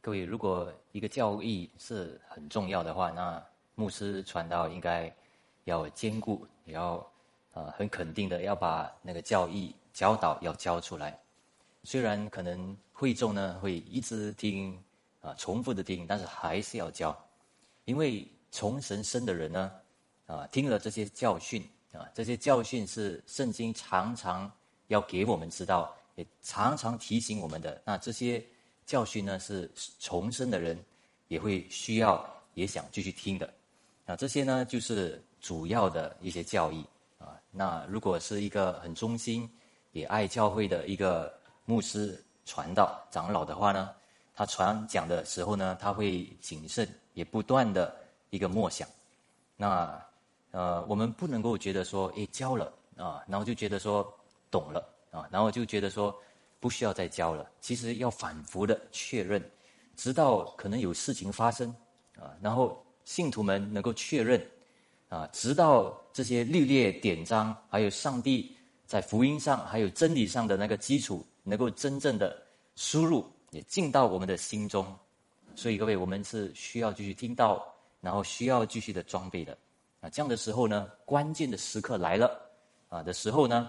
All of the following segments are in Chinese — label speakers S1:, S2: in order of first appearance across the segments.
S1: 各位，如果一个教义是很重要的话，那牧师传道应该要兼顾，也要呃很肯定的要把那个教义教导要教出来。虽然可能会众呢会一直听啊重复的听，但是还是要教，因为从神生的人呢啊听了这些教训啊这些教训是圣经常常要给我们知道，也常常提醒我们的。那这些。教训呢是重生的人也会需要也想继续听的，啊，这些呢就是主要的一些教义啊。那如果是一个很忠心也爱教会的一个牧师传道长老的话呢，他传讲的时候呢，他会谨慎也不断的一个默想。那呃，我们不能够觉得说，诶教了啊，然后就觉得说懂了啊，然后就觉得说。不需要再教了，其实要反复的确认，直到可能有事情发生啊，然后信徒们能够确认啊，直到这些律列典章，还有上帝在福音上还有真理上的那个基础，能够真正的输入也进到我们的心中。所以各位，我们是需要继续听到，然后需要继续的装备的啊。这样的时候呢，关键的时刻来了啊的时候呢，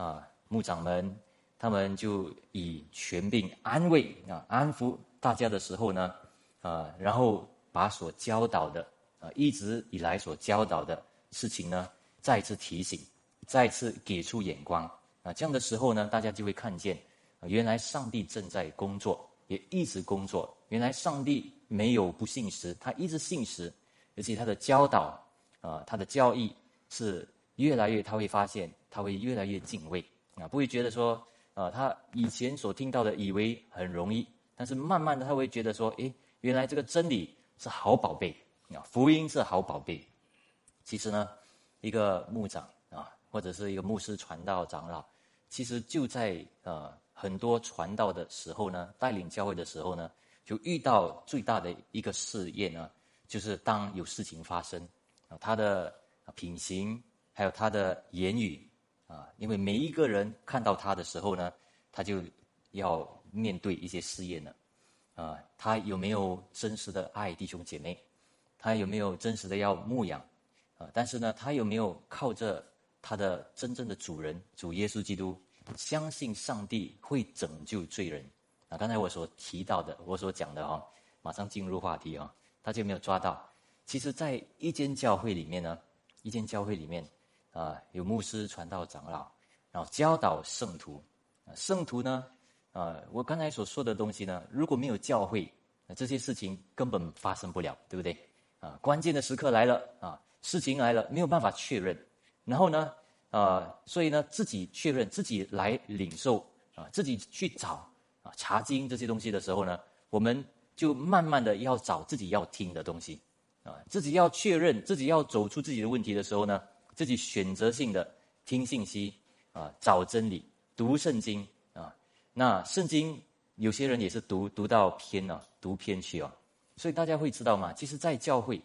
S1: 啊牧长们。他们就以权柄安慰啊，安抚大家的时候呢，啊，然后把所教导的啊，一直以来所教导的事情呢，再次提醒，再次给出眼光啊，这样的时候呢，大家就会看见，原来上帝正在工作，也一直工作。原来上帝没有不信实，他一直信实，而且他的教导啊，他的教义是越来越，他会发现，他会越来越敬畏啊，不会觉得说。啊，他以前所听到的以为很容易，但是慢慢的他会觉得说，诶，原来这个真理是好宝贝啊，福音是好宝贝。其实呢，一个牧长啊，或者是一个牧师传道长老，其实就在呃很多传道的时候呢，带领教会的时候呢，就遇到最大的一个试验呢，就是当有事情发生啊，他的品行还有他的言语。啊，因为每一个人看到他的时候呢，他就要面对一些试验了。啊，他有没有真实的爱弟兄姐妹？他有没有真实的要牧养？啊，但是呢，他有没有靠着他的真正的主人主耶稣基督，相信上帝会拯救罪人？啊，刚才我所提到的，我所讲的哈，马上进入话题啊，大家没有抓到？其实，在一间教会里面呢，一间教会里面。啊，有牧师传道长老，然后教导圣徒。啊圣徒呢，啊，我刚才所说的东西呢，如果没有教会，那这些事情根本发生不了，对不对？啊，关键的时刻来了，啊，事情来了，没有办法确认。然后呢，啊，所以呢，自己确认，自己来领受，啊，自己去找，啊，查经这些东西的时候呢，我们就慢慢的要找自己要听的东西，啊，自己要确认，自己要走出自己的问题的时候呢。自己选择性的听信息啊，找真理，读圣经啊。那圣经有些人也是读读到偏了，读偏去啊。所以大家会知道吗？其实，在教会，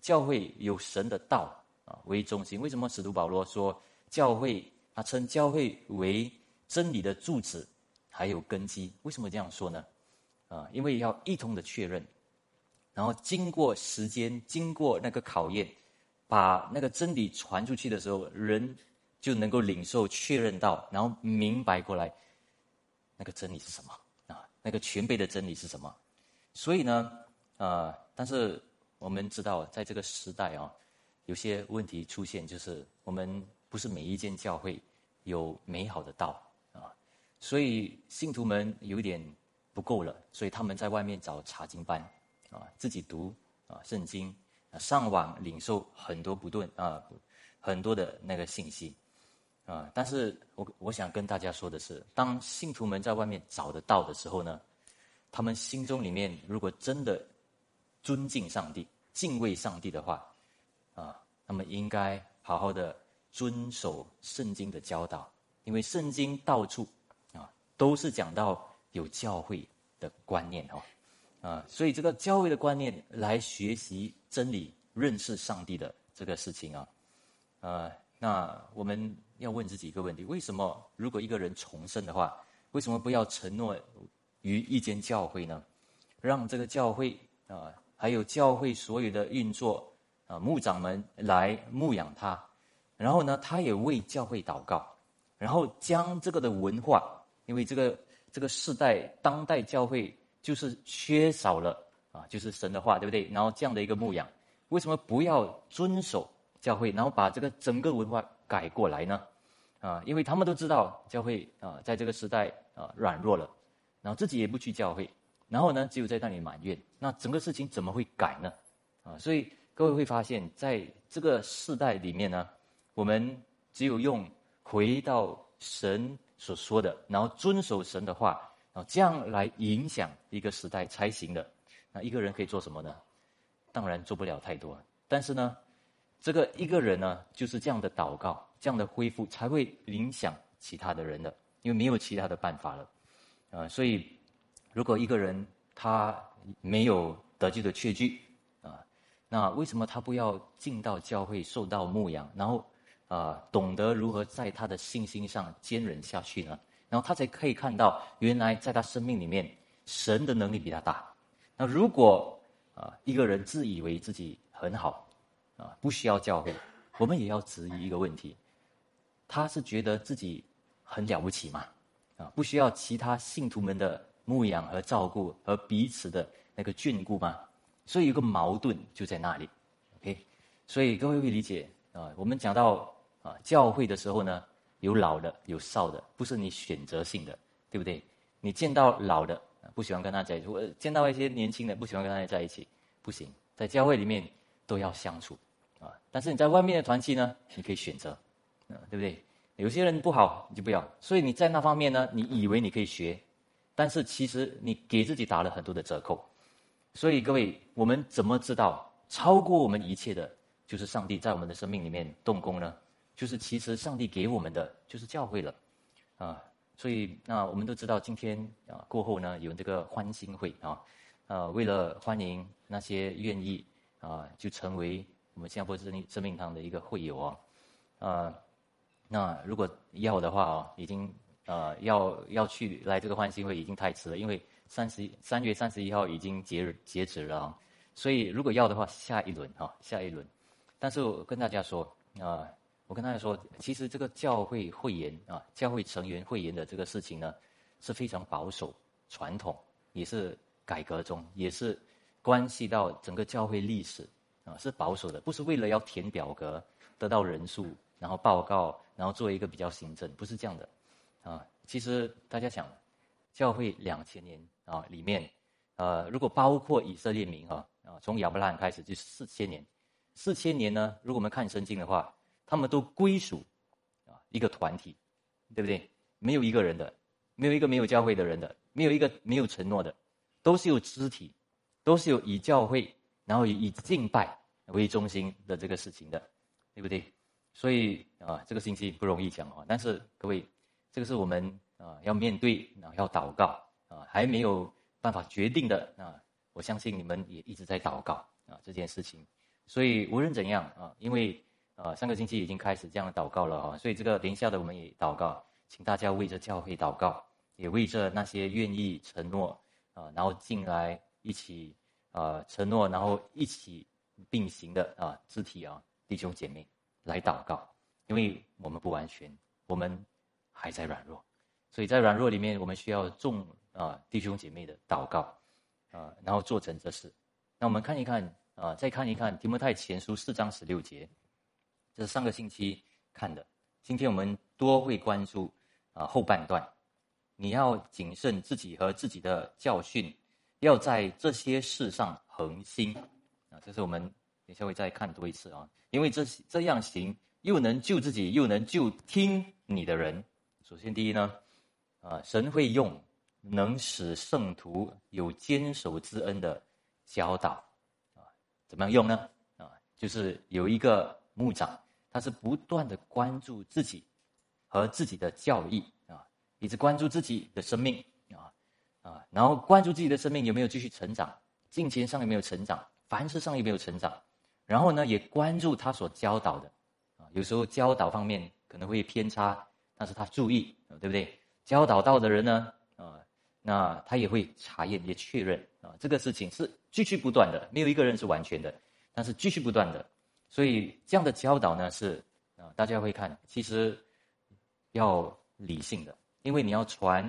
S1: 教会有神的道啊为中心。为什么使徒保罗说教会他称教会为真理的柱子，还有根基？为什么这样说呢？啊，因为要一同的确认，然后经过时间，经过那个考验。把那个真理传出去的时候，人就能够领受、确认到，然后明白过来，那个真理是什么啊？那个全备的真理是什么？所以呢，呃，但是我们知道，在这个时代啊，有些问题出现，就是我们不是每一间教会有美好的道啊，所以信徒们有点不够了，所以他们在外面找查经班啊，自己读啊圣经。上网领受很多不顿啊，很多的那个信息啊，但是我我想跟大家说的是，当信徒们在外面找得到的时候呢，他们心中里面如果真的尊敬上帝、敬畏上帝的话啊，那么应该好好的遵守圣经的教导，因为圣经到处啊都是讲到有教会的观念哦。啊，所以这个教会的观念来学习真理、认识上帝的这个事情啊，呃，那我们要问自己一个问题：为什么如果一个人重生的话，为什么不要承诺于一间教会呢？让这个教会啊，还有教会所有的运作啊，牧长们来牧养他，然后呢，他也为教会祷告，然后将这个的文化，因为这个这个世代当代教会就是缺少了啊，就是神的话，对不对？然后这样的一个牧养，为什么不要遵守教会，然后把这个整个文化改过来呢？啊，因为他们都知道教会啊，在这个时代啊软弱了，然后自己也不去教会。然后呢，只有在那里埋怨，那整个事情怎么会改呢？啊，所以各位会发现，在这个世代里面呢，我们只有用回到神所说的，然后遵守神的话，啊这样来影响一个时代才行的。那一个人可以做什么呢？当然做不了太多，但是呢，这个一个人呢，就是这样的祷告，这样的恢复，才会影响其他的人的，因为没有其他的办法了，啊，所以。如果一个人他没有得救的确据啊，那为什么他不要进到教会受到牧养，然后啊懂得如何在他的信心上坚忍下去呢？然后他才可以看到原来在他生命里面神的能力比他大。那如果啊一个人自以为自己很好啊不需要教会，我们也要质疑一个问题：他是觉得自己很了不起吗？啊不需要其他信徒们的。牧养和照顾和彼此的那个眷顾吗？所以有个矛盾就在那里，OK？所以各位会理解啊。我们讲到啊教会的时候呢，有老的有少的，不是你选择性的，对不对？你见到老的不喜欢跟他在一起，我见到一些年轻的不喜欢跟他在一起，不行。在教会里面都要相处啊。但是你在外面的团契呢，你可以选择，啊，对不对？有些人不好你就不要。所以你在那方面呢，你以为你可以学。但是其实你给自己打了很多的折扣，所以各位，我们怎么知道超过我们一切的，就是上帝在我们的生命里面动工呢？就是其实上帝给我们的就是教会了，啊，所以那我们都知道今天啊过后呢有这个欢欣会啊，呃，为了欢迎那些愿意啊就成为我们新加坡生命生命堂的一个会友啊，啊，那如果要的话啊，已经。呃，要要去来这个欢欣会已经太迟了，因为三十三月三十一号已经截截止了啊，所以如果要的话，下一轮哈，下一轮。但是我跟大家说啊，我跟大家说，其实这个教会会员啊，教会成员会员的这个事情呢，是非常保守、传统，也是改革中，也是关系到整个教会历史啊，是保守的，不是为了要填表格得到人数，然后报告，然后做一个比较行政，不是这样的。啊，其实大家想，教会两千年啊里面，呃，如果包括以色列民哈啊，从亚伯拉罕开始就是四千年，四千年呢，如果我们看圣经的话，他们都归属啊一个团体，对不对？没有一个人的，没有一个没有教会的人的，没有一个没有承诺的，都是有肢体，都是有以教会，然后以以敬拜为中心的这个事情的，对不对？所以啊，这个信息不容易讲啊，但是各位。这个是我们啊要面对，然后要祷告啊，还没有办法决定的啊。我相信你们也一直在祷告啊这件事情。所以无论怎样啊，因为啊上个星期已经开始这样祷告了啊，所以这个等一下的我们也祷告，请大家为着教会祷告，也为着那些愿意承诺啊，然后进来一起啊承诺，然后一起并行的啊肢体啊弟兄姐妹来祷告，因为我们不完全，我们。还在软弱，所以在软弱里面，我们需要众啊弟兄姐妹的祷告啊，然后做成这事。那我们看一看啊，再看一看提摩太前书四章十六节，这是上个星期看的。今天我们多会关注啊后半段，你要谨慎自己和自己的教训，要在这些事上恒心啊。这是我们等下会再看多一次啊，因为这这样行，又能救自己，又能救听你的人。首先，第一呢，啊，神会用能使圣徒有坚守之恩的教导，啊，怎么样用呢？啊，就是有一个牧长，他是不断的关注自己和自己的教义啊，一直关注自己的生命啊啊，然后关注自己的生命有没有继续成长，金钱上有没有成长，凡事上有没有成长，然后呢，也关注他所教导的啊，有时候教导方面可能会偏差。但是他注意，对不对？教导到的人呢，啊，那他也会查验，也确认啊，这个事情是继续不断的，没有一个人是完全的，但是继续不断的，所以这样的教导呢是啊，大家会看，其实要理性的，因为你要传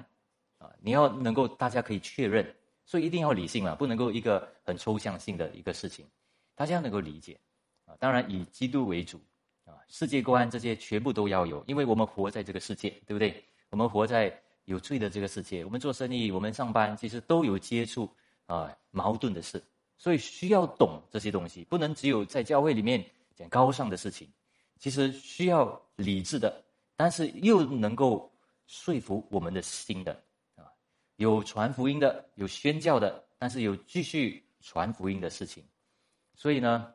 S1: 啊，你要能够大家可以确认，所以一定要理性嘛，不能够一个很抽象性的一个事情，大家能够理解啊，当然以基督为主啊，世界观这些全部都要有，因为我们活在这个世界，对不对？我们活在有罪的这个世界，我们做生意，我们上班，其实都有接触啊矛盾的事，所以需要懂这些东西，不能只有在教会里面讲高尚的事情，其实需要理智的，但是又能够说服我们的心的啊，有传福音的，有宣教的，但是有继续传福音的事情，所以呢，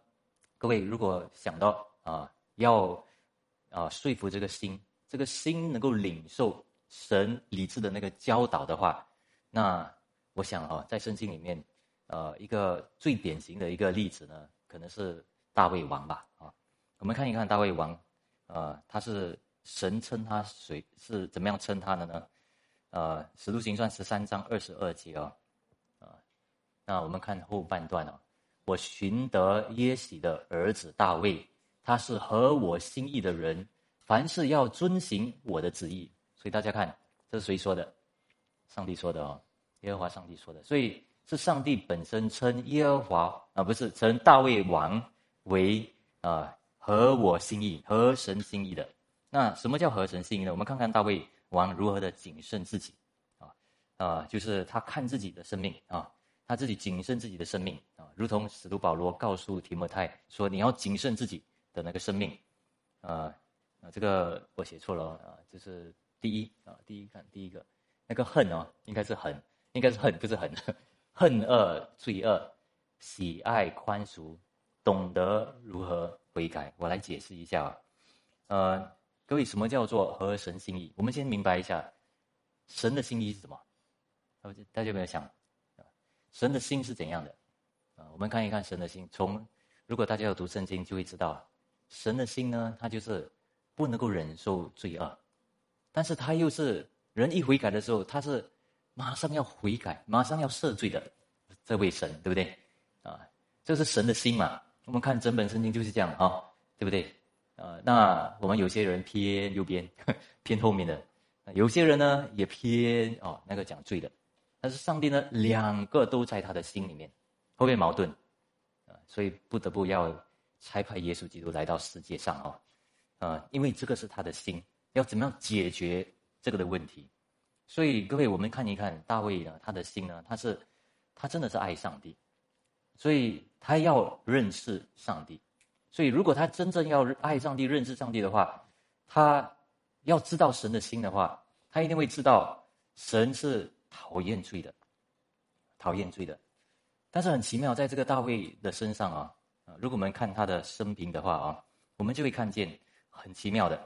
S1: 各位如果想到啊要啊说服这个心，这个心能够领受。神理智的那个教导的话，那我想啊，在圣经里面，呃，一个最典型的一个例子呢，可能是大卫王吧。啊，我们看一看大卫王，呃，他是神称他谁是怎么样称他的呢？呃，《使徒行传》十三章二十二节哦，啊，那我们看后半段哦，我寻得耶喜的儿子大卫，他是合我心意的人，凡事要遵行我的旨意。所以大家看，这是谁说的？上帝说的哦，耶和华上帝说的。所以是上帝本身称耶和华啊，不是称大卫王为啊合我心意、合神心意的。那什么叫合神心意呢？我们看看大卫王如何的谨慎自己啊啊，就是他看自己的生命啊，他自己谨慎自己的生命啊，如同使徒保罗告诉提摩太说：“你要谨慎自己的那个生命。”啊啊，这个我写错了啊，就是。第一啊，第一看第一个，那个恨哦，应该是恨，应该是恨，不是恨，恨恶罪恶，喜爱宽恕，懂得如何悔改。我来解释一下啊，呃，各位，什么叫做合神心意？我们先明白一下，神的心意是什么？大家有没有想，神的心是怎样的？啊，我们看一看神的心。从如果大家有读圣经，就会知道，神的心呢，他就是不能够忍受罪恶。但是他又是人一悔改的时候，他是马上要悔改，马上要赦罪的这位神，对不对？啊，这是神的心嘛。我们看整本圣经就是这样啊，对不对？啊，那我们有些人偏右边，偏后面的；有些人呢也偏哦那个讲罪的。但是上帝呢，两个都在他的心里面，会不会矛盾？啊，所以不得不要差派耶稣基督来到世界上哦，啊，因为这个是他的心。要怎么样解决这个的问题？所以各位，我们看一看大卫呢，他的心呢，他是他真的是爱上帝，所以他要认识上帝。所以如果他真正要爱上帝、认识上帝的话，他要知道神的心的话，他一定会知道神是讨厌罪的，讨厌罪的。但是很奇妙，在这个大卫的身上啊，如果我们看他的生平的话啊，我们就会看见很奇妙的。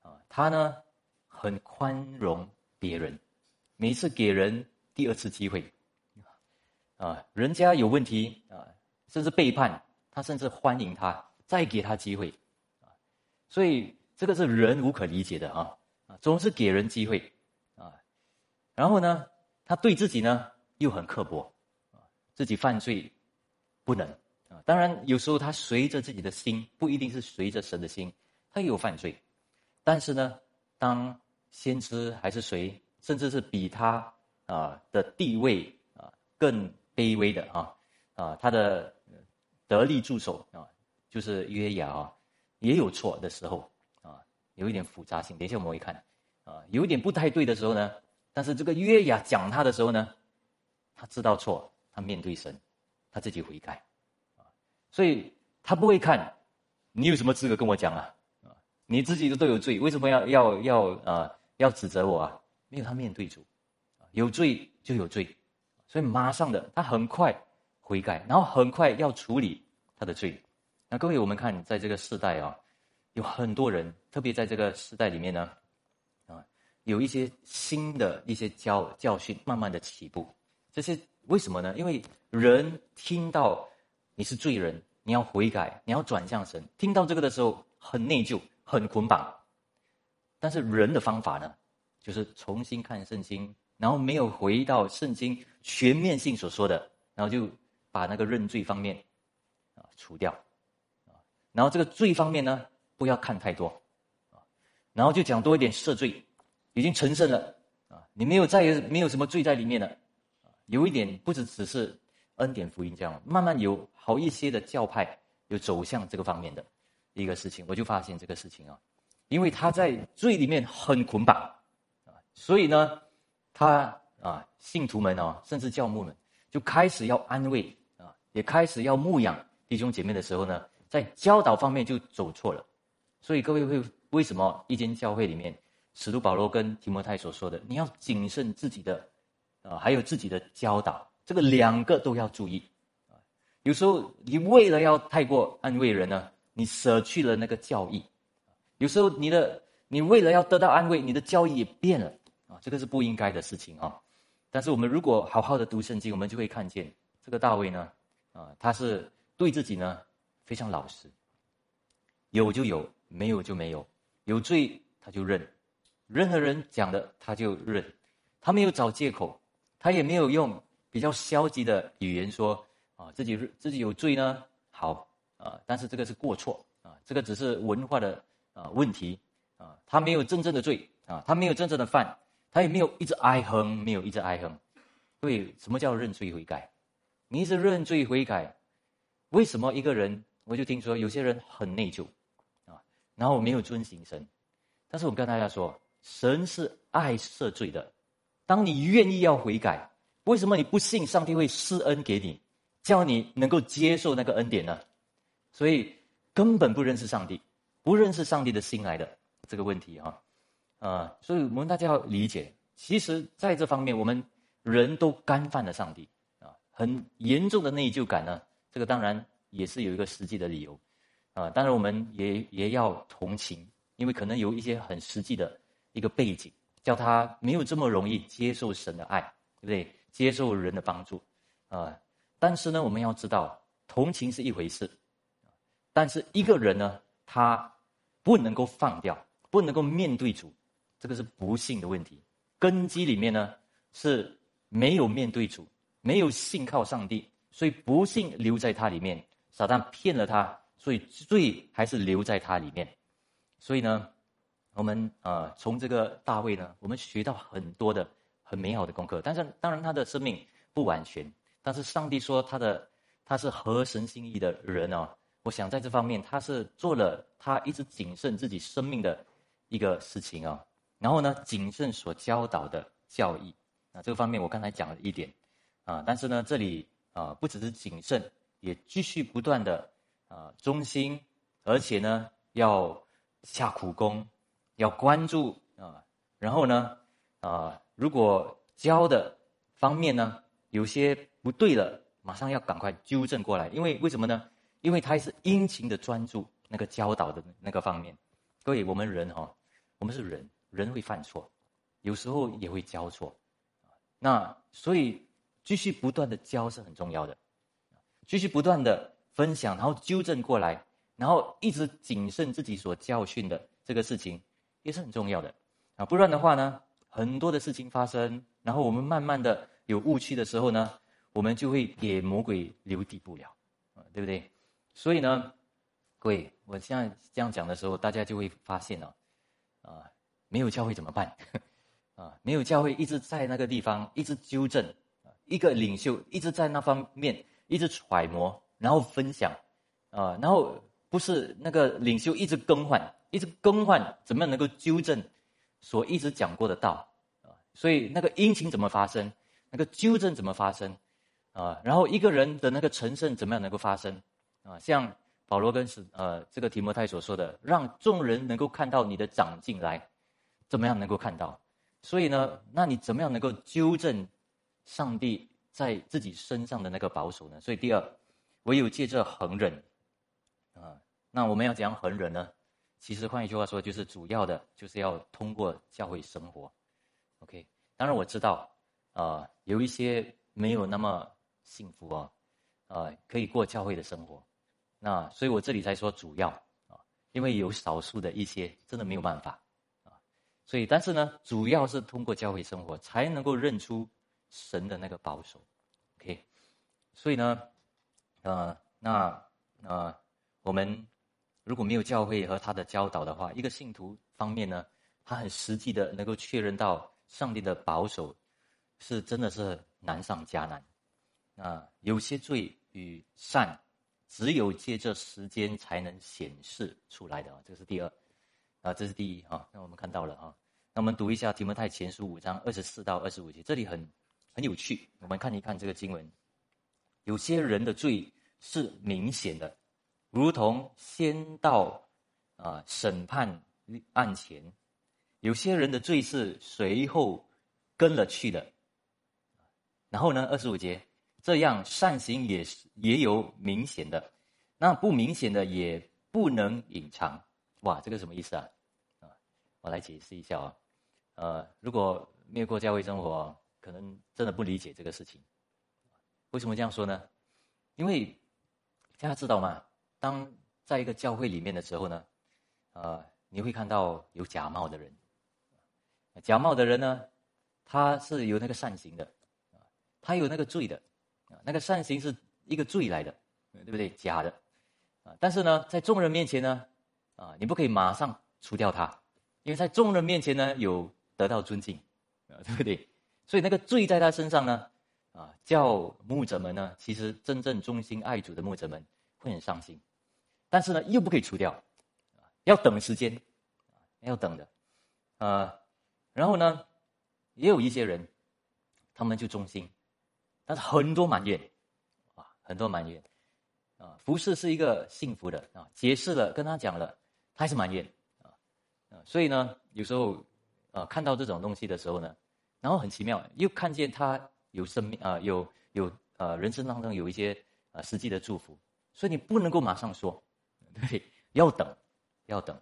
S1: 啊他呢，很宽容别人，每次给人第二次机会，啊，人家有问题啊，甚至背叛他，甚至欢迎他，再给他机会，啊，所以这个是人无可理解的啊，啊，总是给人机会，啊，然后呢，他对自己呢又很刻薄，自己犯罪不能啊，当然有时候他随着自己的心，不一定是随着神的心，他也有犯罪。但是呢，当先知还是谁，甚至是比他啊的地位啊更卑微的啊啊，他的得力助手啊，就是约雅啊，也有错的时候啊，有一点复杂性。等一下我们会看啊，有一点不太对的时候呢，但是这个约雅讲他的时候呢，他知道错，他面对神，他自己悔改啊，所以他不会看你有什么资格跟我讲啊。你自己都都有罪，为什么要要要啊要指责我啊？没有他面对主，有罪就有罪，所以马上的他很快悔改，然后很快要处理他的罪。那各位，我们看在这个时代啊，有很多人，特别在这个时代里面呢，啊，有一些新的一些教教训慢慢的起步。这些为什么呢？因为人听到你是罪人，你要悔改，你要转向神，听到这个的时候很内疚。很捆绑，但是人的方法呢，就是重新看圣经，然后没有回到圣经全面性所说的，然后就把那个认罪方面啊除掉，啊，然后这个罪方面呢不要看太多，啊，然后就讲多一点赦罪，已经成圣了，啊，你没有再有没有什么罪在里面了，啊，有一点不只只是恩典福音这样，慢慢有好一些的教派有走向这个方面的一个事情，我就发现这个事情啊。因为他在罪里面很捆绑，啊，所以呢，他啊，信徒们哦，甚至教牧们就开始要安慰啊，也开始要牧养弟兄姐妹的时候呢，在教导方面就走错了。所以各位会为什么一间教会里面，使徒保罗跟提摩太所说的，你要谨慎自己的啊，还有自己的教导，这个两个都要注意啊。有时候你为了要太过安慰人呢，你舍去了那个教义。有时候你的你为了要得到安慰，你的教义也变了啊，这个是不应该的事情啊。但是我们如果好好的读圣经，我们就会看见这个大卫呢，啊，他是对自己呢非常老实，有就有，没有就没有，有罪他就认，任何人讲的他就认，他没有找借口，他也没有用比较消极的语言说啊自己自己有罪呢，好啊，但是这个是过错啊，这个只是文化的。啊，问题啊，他没有真正的罪啊，他没有真正的犯，他也没有一直哀哼，没有一直哀哼。所以，什么叫认罪悔改？你一直认罪悔改，为什么一个人？我就听说有些人很内疚啊，然后没有遵行神。但是我跟大家说，神是爱赦罪的。当你愿意要悔改，为什么你不信上帝会施恩给你，叫你能够接受那个恩典呢？所以根本不认识上帝。不认识上帝的心来的这个问题啊，啊，所以我们大家要理解，其实在这方面，我们人都干犯了上帝啊，很严重的内疚感呢。这个当然也是有一个实际的理由啊，当然我们也也要同情，因为可能有一些很实际的一个背景，叫他没有这么容易接受神的爱，对不对？接受人的帮助啊，但是呢，我们要知道，同情是一回事，但是一个人呢，他。不能够放掉，不能够面对主，这个是不幸的问题。根基里面呢是没有面对主，没有信靠上帝，所以不幸留在他里面。撒旦骗了他，所以罪还是留在他里面。所以呢，我们呃从这个大卫呢，我们学到很多的很美好的功课。但是当然他的生命不完全，但是上帝说他的他是合神心意的人哦。我想在这方面，他是做了他一直谨慎自己生命的一个事情啊。然后呢，谨慎所教导的教义啊，这个方面我刚才讲了一点啊。但是呢，这里啊，不只是谨慎，也继续不断的啊忠心，而且呢，要下苦功，要关注啊。然后呢，啊，如果教的方面呢有些不对了，马上要赶快纠正过来，因为为什么呢？因为他是殷勤的专注那个教导的那个方面，各位，我们人哈，我们是人，人会犯错，有时候也会教错，那所以继续不断的教是很重要的，继续不断的分享，然后纠正过来，然后一直谨慎自己所教训的这个事情也是很重要的。啊，不然的话呢，很多的事情发生，然后我们慢慢的有误区的时候呢，我们就会给魔鬼留地步了，啊，对不对？所以呢，各位，我现在这样讲的时候，大家就会发现了，啊，没有教会怎么办？啊，没有教会一直在那个地方一直纠正，一个领袖一直在那方面一直揣摩，然后分享，啊，然后不是那个领袖一直更换，一直更换，怎么样能够纠正所一直讲过的道？啊，所以那个殷勤怎么发生？那个纠正怎么发生？啊，然后一个人的那个成圣怎么样能够发生？啊，像保罗跟是呃这个提摩太所说的，让众人能够看到你的长进来，怎么样能够看到？所以呢，那你怎么样能够纠正上帝在自己身上的那个保守呢？所以第二，唯有借着恒忍啊，那我们要怎样恒忍呢？其实换一句话说，就是主要的就是要通过教会生活。OK，当然我知道啊，有一些没有那么幸福啊，啊，可以过教会的生活。那所以，我这里才说主要啊，因为有少数的一些真的没有办法啊，所以，但是呢，主要是通过教会生活才能够认出神的那个保守。OK，所以呢，呃，那呃，我们如果没有教会和他的教导的话，一个信徒方面呢，他很实际的能够确认到上帝的保守是真的是难上加难。那有些罪与善，只有借着时间才能显示出来的啊，这是第二。啊，这是第一啊。那我们看到了啊。那我们读一下《提摩太前书》五章二十四到二十五节，这里很很有趣。我们看一看这个经文，有些人的罪是明显的，如同先到啊审判案前；有些人的罪是随后跟了去的。然后呢，二十五节，这样善行也是也有明显的，那不明显的也不能隐藏。哇，这个什么意思啊？啊，我来解释一下啊。呃，如果没有过教会生活，可能真的不理解这个事情。为什么这样说呢？因为大家知道吗？当在一个教会里面的时候呢，呃，你会看到有假冒的人。假冒的人呢，他是有那个善行的，他有那个罪的，啊，那个善行是一个罪来的，对不对？假的，啊，但是呢，在众人面前呢。啊，你不可以马上除掉他，因为在众人面前呢，有得到尊敬，啊，对不对？所以那个罪在他身上呢，啊，叫牧者们呢，其实真正忠心爱主的牧者们会很伤心，但是呢，又不可以除掉，要等时间，要等的，啊，然后呢，也有一些人，他们就忠心，但是很多埋怨，啊，很多埋怨，啊，服侍是一个幸福的啊，解释了，跟他讲了。他还是埋怨啊，所以呢，有时候啊看到这种东西的时候呢，然后很奇妙，又看见他有生命啊，有有呃人生当中有一些啊实际的祝福，所以你不能够马上说，对，要等，要等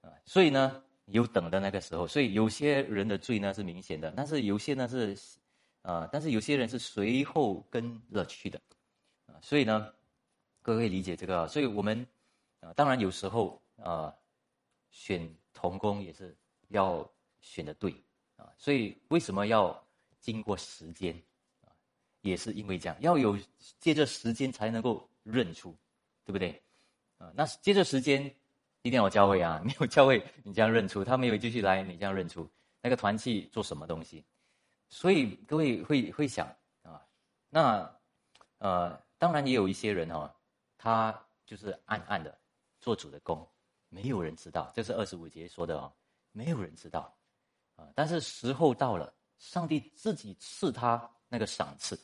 S1: 啊，所以呢有等的那个时候，所以有些人的罪呢是明显的，但是有些呢是啊，但是有些人是随后跟了去的啊，所以呢，各位理解这个，所以我们啊，当然有时候。啊，选童工也是要选的对啊，所以为什么要经过时间啊？也是因为这样，要有借着时间才能够认出，对不对？啊，那借着时间一定要教会啊，没有教会你这样认出，他没有继续来你这样认出，那个团契做什么东西？所以各位会会想啊，那呃，当然也有一些人哦，他就是暗暗的做主的工。没有人知道，这是二十五节说的哦，没有人知道，啊！但是时候到了，上帝自己赐他那个赏赐，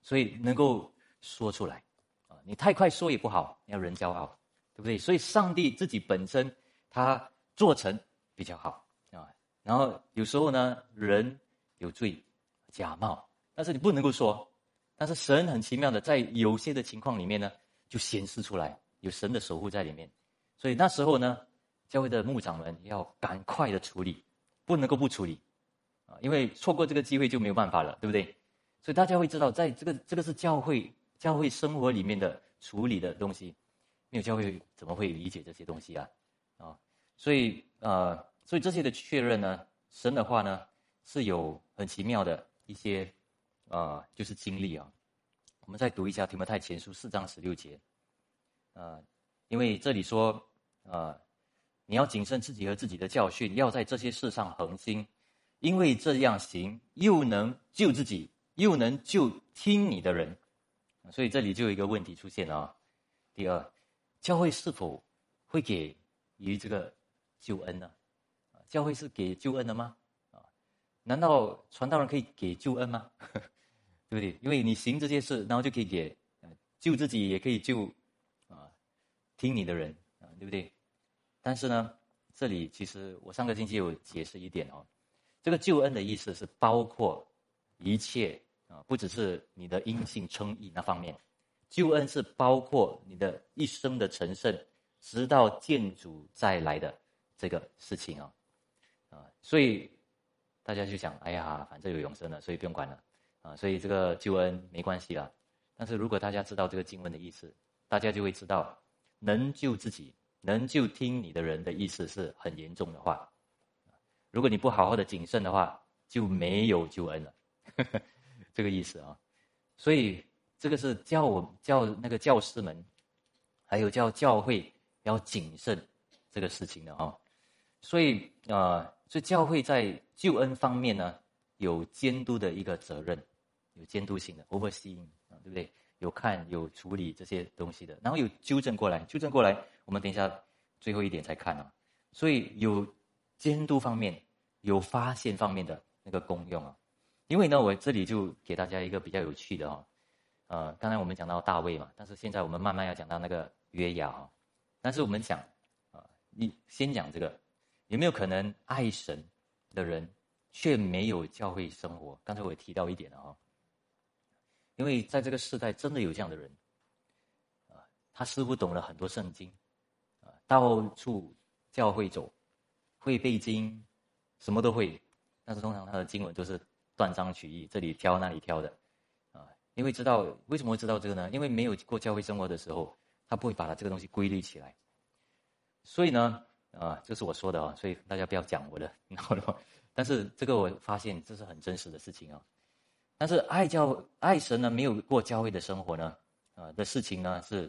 S1: 所以能够说出来，啊！你太快说也不好，要人骄傲，对不对？所以上帝自己本身他做成比较好啊。然后有时候呢，人有罪，假冒，但是你不能够说，但是神很奇妙的，在有些的情况里面呢，就显示出来，有神的守护在里面。所以那时候呢，教会的牧长们要赶快的处理，不能够不处理，啊，因为错过这个机会就没有办法了，对不对？所以大家会知道，在这个这个是教会教会生活里面的处理的东西，没有教会怎么会理解这些东西啊？啊，所以呃，所以这些的确认呢，神的话呢是有很奇妙的一些啊，就是经历啊。我们再读一下提摩太前书四章十六节，啊，因为这里说。啊，你要谨慎自己和自己的教训，要在这些事上恒心，因为这样行又能救自己，又能救听你的人。所以这里就有一个问题出现了啊。第二，教会是否会给予这个救恩呢？教会是给救恩的吗？难道传道人可以给救恩吗？对不对？因为你行这些事，然后就可以给救自己，也可以救啊听你的人啊，对不对？但是呢，这里其实我上个星期有解释一点哦，这个救恩的意思是包括一切啊，不只是你的因性称义那方面，救恩是包括你的一生的成圣，直到见主再来的这个事情啊，啊，所以大家就想，哎呀，反正有永生了，所以不用管了啊，所以这个救恩没关系了。但是如果大家知道这个经文的意思，大家就会知道能救自己。能救听你的人的意思是很严重的话，如果你不好好的谨慎的话，就没有救恩了，这个意思啊。所以这个是叫我叫那个教师们，还有叫教会要谨慎这个事情的啊。所以啊，所以教会在救恩方面呢，有监督的一个责任，有监督性的 overseeing 啊，对不对？有看有处理这些东西的，然后有纠正过来，纠正过来，我们等一下最后一点才看啊。所以有监督方面，有发现方面的那个功用啊。因为呢，我这里就给大家一个比较有趣的哈，呃，刚才我们讲到大卫嘛，但是现在我们慢慢要讲到那个约雅啊。但是我们讲啊，你先讲这个，有没有可能爱神的人却没有教会生活？刚才我也提到一点了哈。因为在这个时代，真的有这样的人，啊，他似乎懂了很多圣经，啊，到处教会走，会背经，什么都会，但是通常他的经文都是断章取义，这里挑那里挑的，啊，因为知道为什么会知道这个呢？因为没有过教会生活的时候，他不会把他这个东西归类起来，所以呢，啊，这是我说的啊，所以大家不要讲我的，好了，但是这个我发现这是很真实的事情啊。但是爱教爱神呢，没有过教会的生活呢，啊的事情呢是，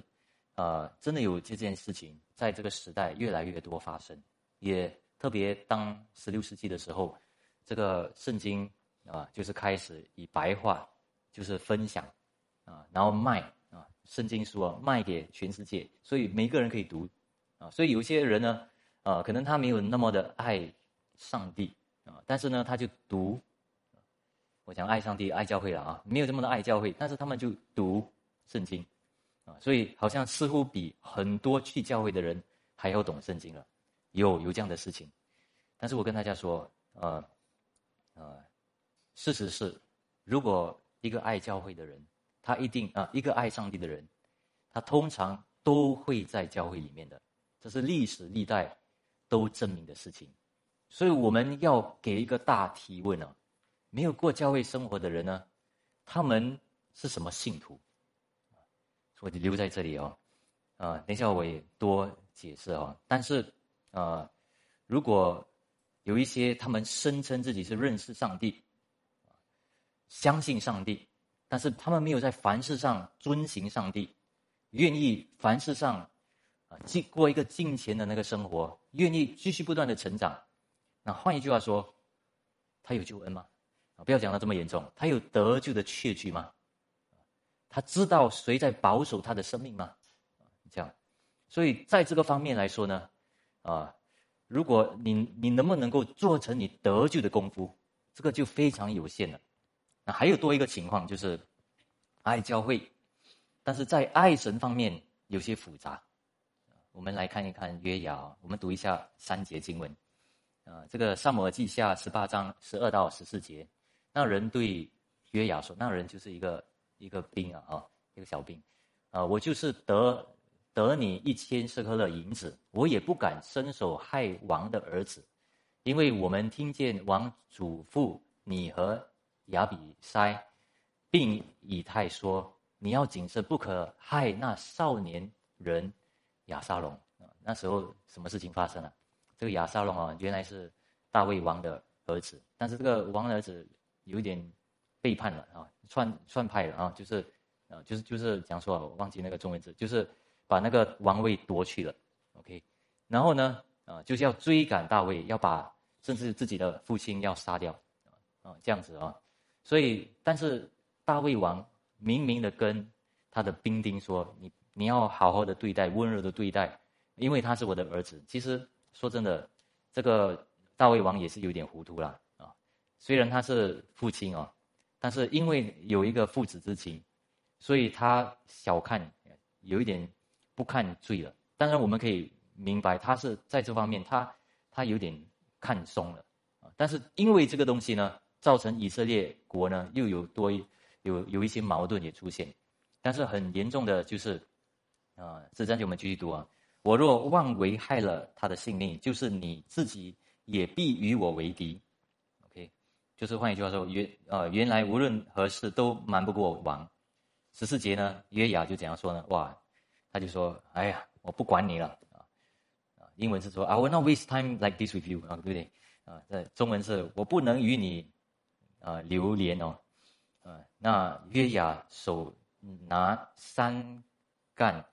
S1: 啊真的有这件事情在这个时代越来越多发生，也特别当十六世纪的时候，这个圣经啊就是开始以白话就是分享，啊然后卖啊圣经书啊卖给全世界，所以每个人可以读，啊所以有些人呢，啊可能他没有那么的爱上帝啊，但是呢他就读。我讲爱上帝、爱教会了啊，没有这么多爱教会，但是他们就读圣经，啊，所以好像似乎比很多去教会的人还要懂圣经了，有有这样的事情。但是我跟大家说，呃，呃，事实是，如果一个爱教会的人，他一定啊，一个爱上帝的人，他通常都会在教会里面的，这是历史历代都证明的事情。所以我们要给一个大提问啊。没有过教会生活的人呢，他们是什么信徒？我就留在这里哦，啊，等一下我也多解释哦。但是，啊，如果有一些他们声称自己是认识上帝，相信上帝，但是他们没有在凡事上遵行上帝，愿意凡事上啊，进过一个金钱的那个生活，愿意继续不断的成长，那换一句话说，他有救恩吗？啊不要讲的这么严重，他有得救的确据吗？他知道谁在保守他的生命吗？这样，所以在这个方面来说呢，啊，如果你你能不能够做成你得救的功夫，这个就非常有限了。那还有多一个情况就是，爱教会，但是在爱神方面有些复杂。我们来看一看约雅，我们读一下三节经文，啊，这个萨摩记下十八章十二到十四节。那人对约雅说：“那人就是一个一个兵啊，啊，一个小兵，啊，我就是得得你一千舍克勒银子，我也不敢伸手害王的儿子，因为我们听见王嘱咐你和亚比筛，并以太说，你要谨慎，不可害那少年人亚沙龙啊。那时候什么事情发生了？这个亚沙龙啊，原来是大卫王的儿子，但是这个王的儿子。”有一点背叛了啊，篡篡派了啊，就是啊，就是就是讲说，我忘记那个中文字，就是把那个王位夺去了，OK，然后呢，啊，就是要追赶大卫，要把甚至自己的父亲要杀掉，啊，这样子啊，所以但是大卫王明明的跟他的兵丁说，你你要好好的对待，温柔的对待，因为他是我的儿子。其实说真的，这个大卫王也是有点糊涂了。虽然他是父亲哦，但是因为有一个父子之情，所以他小看，有一点不看罪了。当然我们可以明白，他是在这方面他他有点看松了啊。但是因为这个东西呢，造成以色列国呢又有多有有一些矛盾也出现。但是很严重的就是，啊，这章节我们继续读啊。我若妄为害了他的性命，就是你自己也必与我为敌。OK，就是换一句话说，原呃原来无论何事都瞒不过王。十四节呢，约雅就怎样说呢？哇，他就说：“哎呀，我不管你了啊！”英文是说：“I will not waste time like this with you 啊，对不对？啊，在中文是我不能与你啊流连哦，啊，那约雅手拿三杆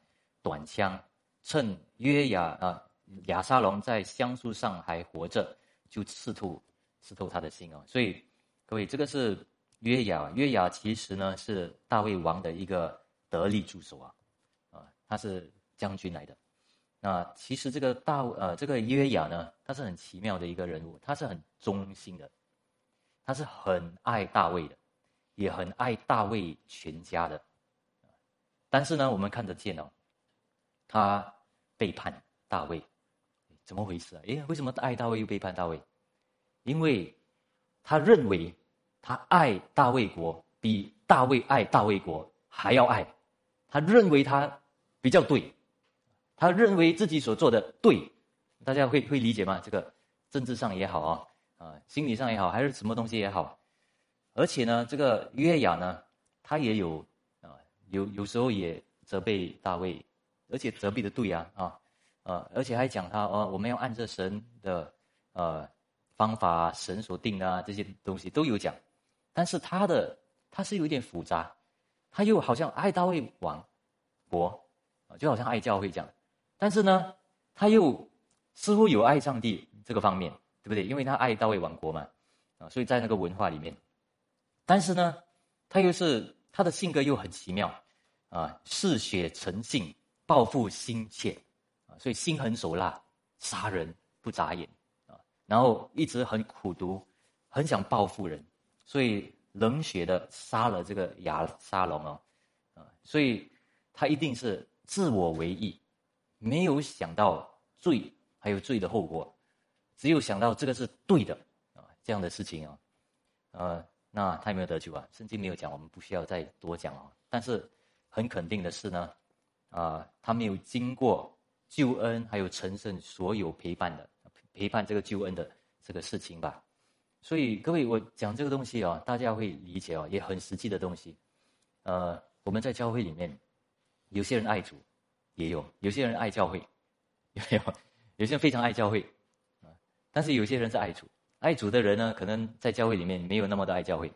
S1: 短枪，趁约雅啊亚沙龙在香树上还活着，就刺透刺透他的心哦。所以各位，这个是约雅，约雅其实呢是大卫王的一个得力助手啊，啊，他是将军来的。那其实这个大呃，这个约雅呢，他是很奇妙的一个人物，他是很忠心的，他是很爱大卫的，也很爱大卫全家的。但是呢，我们看得见哦，他背叛大卫，怎么回事啊？诶，为什么爱大卫又背叛大卫？因为他认为他爱大卫国比大卫爱大卫国还要爱，他认为他比较对。他认为自己所做的对，大家会会理解吗？这个政治上也好啊，啊，心理上也好，还是什么东西也好，而且呢，这个约雅呢，他也有啊，有有时候也责备大卫，而且责备的对啊，啊，呃，而且还讲他哦，我们要按着神的呃方法，神所定的啊，这些东西都有讲，但是他的他是有点复杂，他又好像爱大卫王国，就好像爱教会这样。但是呢，他又似乎有爱上帝这个方面，对不对？因为他爱大卫王国嘛，啊，所以在那个文化里面。但是呢，他又是他的性格又很奇妙，啊，嗜血成性，报复心切，啊，所以心狠手辣，杀人不眨眼，啊，然后一直很苦毒，很想报复人，所以冷血的杀了这个亚沙龙哦，啊，所以他一定是自我为意。没有想到罪还有罪的后果，只有想到这个是对的啊，这样的事情啊，呃，那他有没有得救啊？圣经没有讲，我们不需要再多讲啊。但是很肯定的是呢，啊，他没有经过救恩还有成圣所有陪伴的陪伴这个救恩的这个事情吧。所以各位，我讲这个东西啊，大家会理解哦，也很实际的东西。呃，我们在教会里面，有些人爱主。也有有些人爱教会，有没有？有些人非常爱教会，啊，但是有些人是爱主，爱主的人呢，可能在教会里面没有那么的爱教会，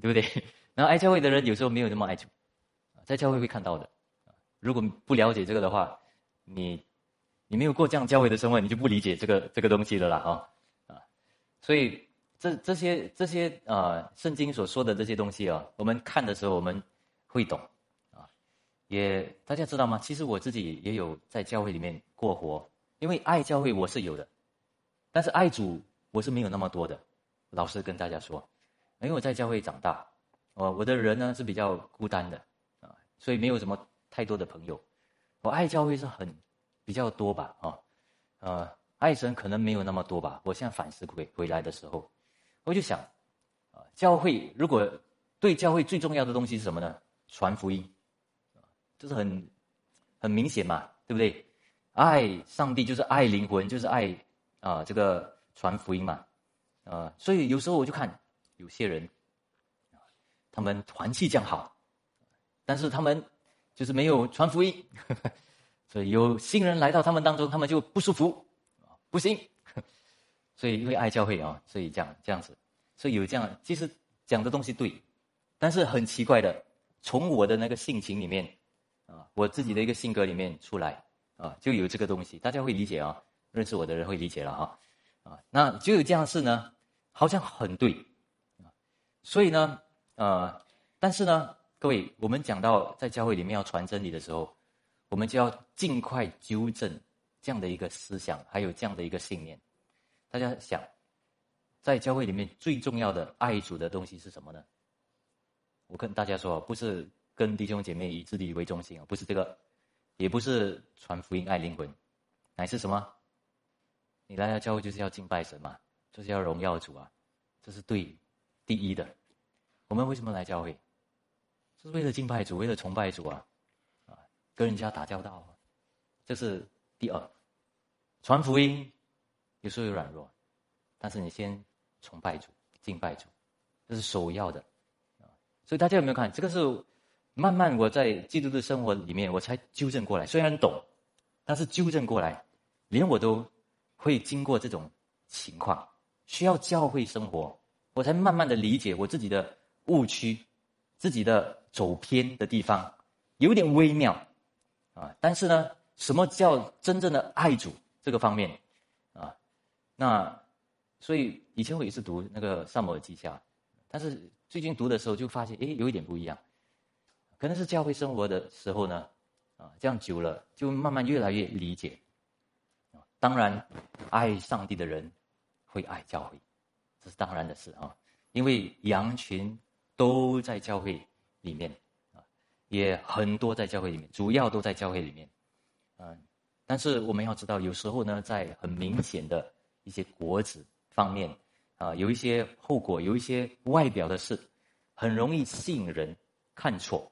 S1: 对不对？然后爱教会的人有时候没有那么爱主，在教会会看到的，如果不了解这个的话，你你没有过这样教会的生活，你就不理解这个这个东西了啦，啊，所以这这些这些啊，圣经所说的这些东西啊，我们看的时候我们会懂啊。也大家知道吗？其实我自己也有在教会里面过活，因为爱教会我是有的，但是爱主我是没有那么多的。老实跟大家说，因为我在教会长大，我我的人呢是比较孤单的啊，所以没有什么太多的朋友。我爱教会是很比较多吧啊，呃，爱神可能没有那么多吧。我现在反思回回来的时候，我就想啊，教会如果对教会最重要的东西是什么呢？传福音。就是很很明显嘛，对不对？爱上帝就是爱灵魂，就是爱啊这个传福音嘛，啊，所以有时候我就看有些人，他们团气这样好，但是他们就是没有传福音，所以有新人来到他们当中，他们就不舒服，不行，所以因为爱教会啊，所以这样这样子，所以有这样，其实讲的东西对，但是很奇怪的，从我的那个性情里面。啊，我自己的一个性格里面出来啊，就有这个东西，大家会理解啊，认识我的人会理解了哈，啊，那就有这样的事呢，好像很对，所以呢，呃，但是呢，各位，我们讲到在教会里面要传真理的时候，我们就要尽快纠正这样的一个思想，还有这样的一个信念。大家想，在教会里面最重要的爱主的东西是什么呢？我跟大家说，不是。跟弟兄姐妹以自己为中心啊，不是这个，也不是传福音爱灵魂，乃是什么？你来到教会就是要敬拜神嘛，就是要荣耀主啊，这是对第一的。我们为什么来教会？是为了敬拜主，为了崇拜主啊，啊，跟人家打交道，这是第二。传福音有时候有软弱，但是你先崇拜主、敬拜主，这是首要的啊。所以大家有没有看这个是？慢慢我在基督的生活里面，我才纠正过来。虽然懂，但是纠正过来，连我都会经过这种情况，需要教会生活，我才慢慢的理解我自己的误区，自己的走偏的地方，有点微妙，啊，但是呢，什么叫真正的爱主这个方面，啊，那所以以前我也是读那个萨摩尔记下，但是最近读的时候就发现，哎，有一点不一样，可能是教会生活的时候呢，啊，这样久了就慢慢越来越理解。当然，爱上帝的人会爱教会，这是当然的事啊。因为羊群都在教会里面啊，也很多在教会里面，主要都在教会里面。嗯，但是我们要知道，有时候呢，在很明显的一些果子方面啊，有一些后果，有一些外表的事，很容易吸引人看错。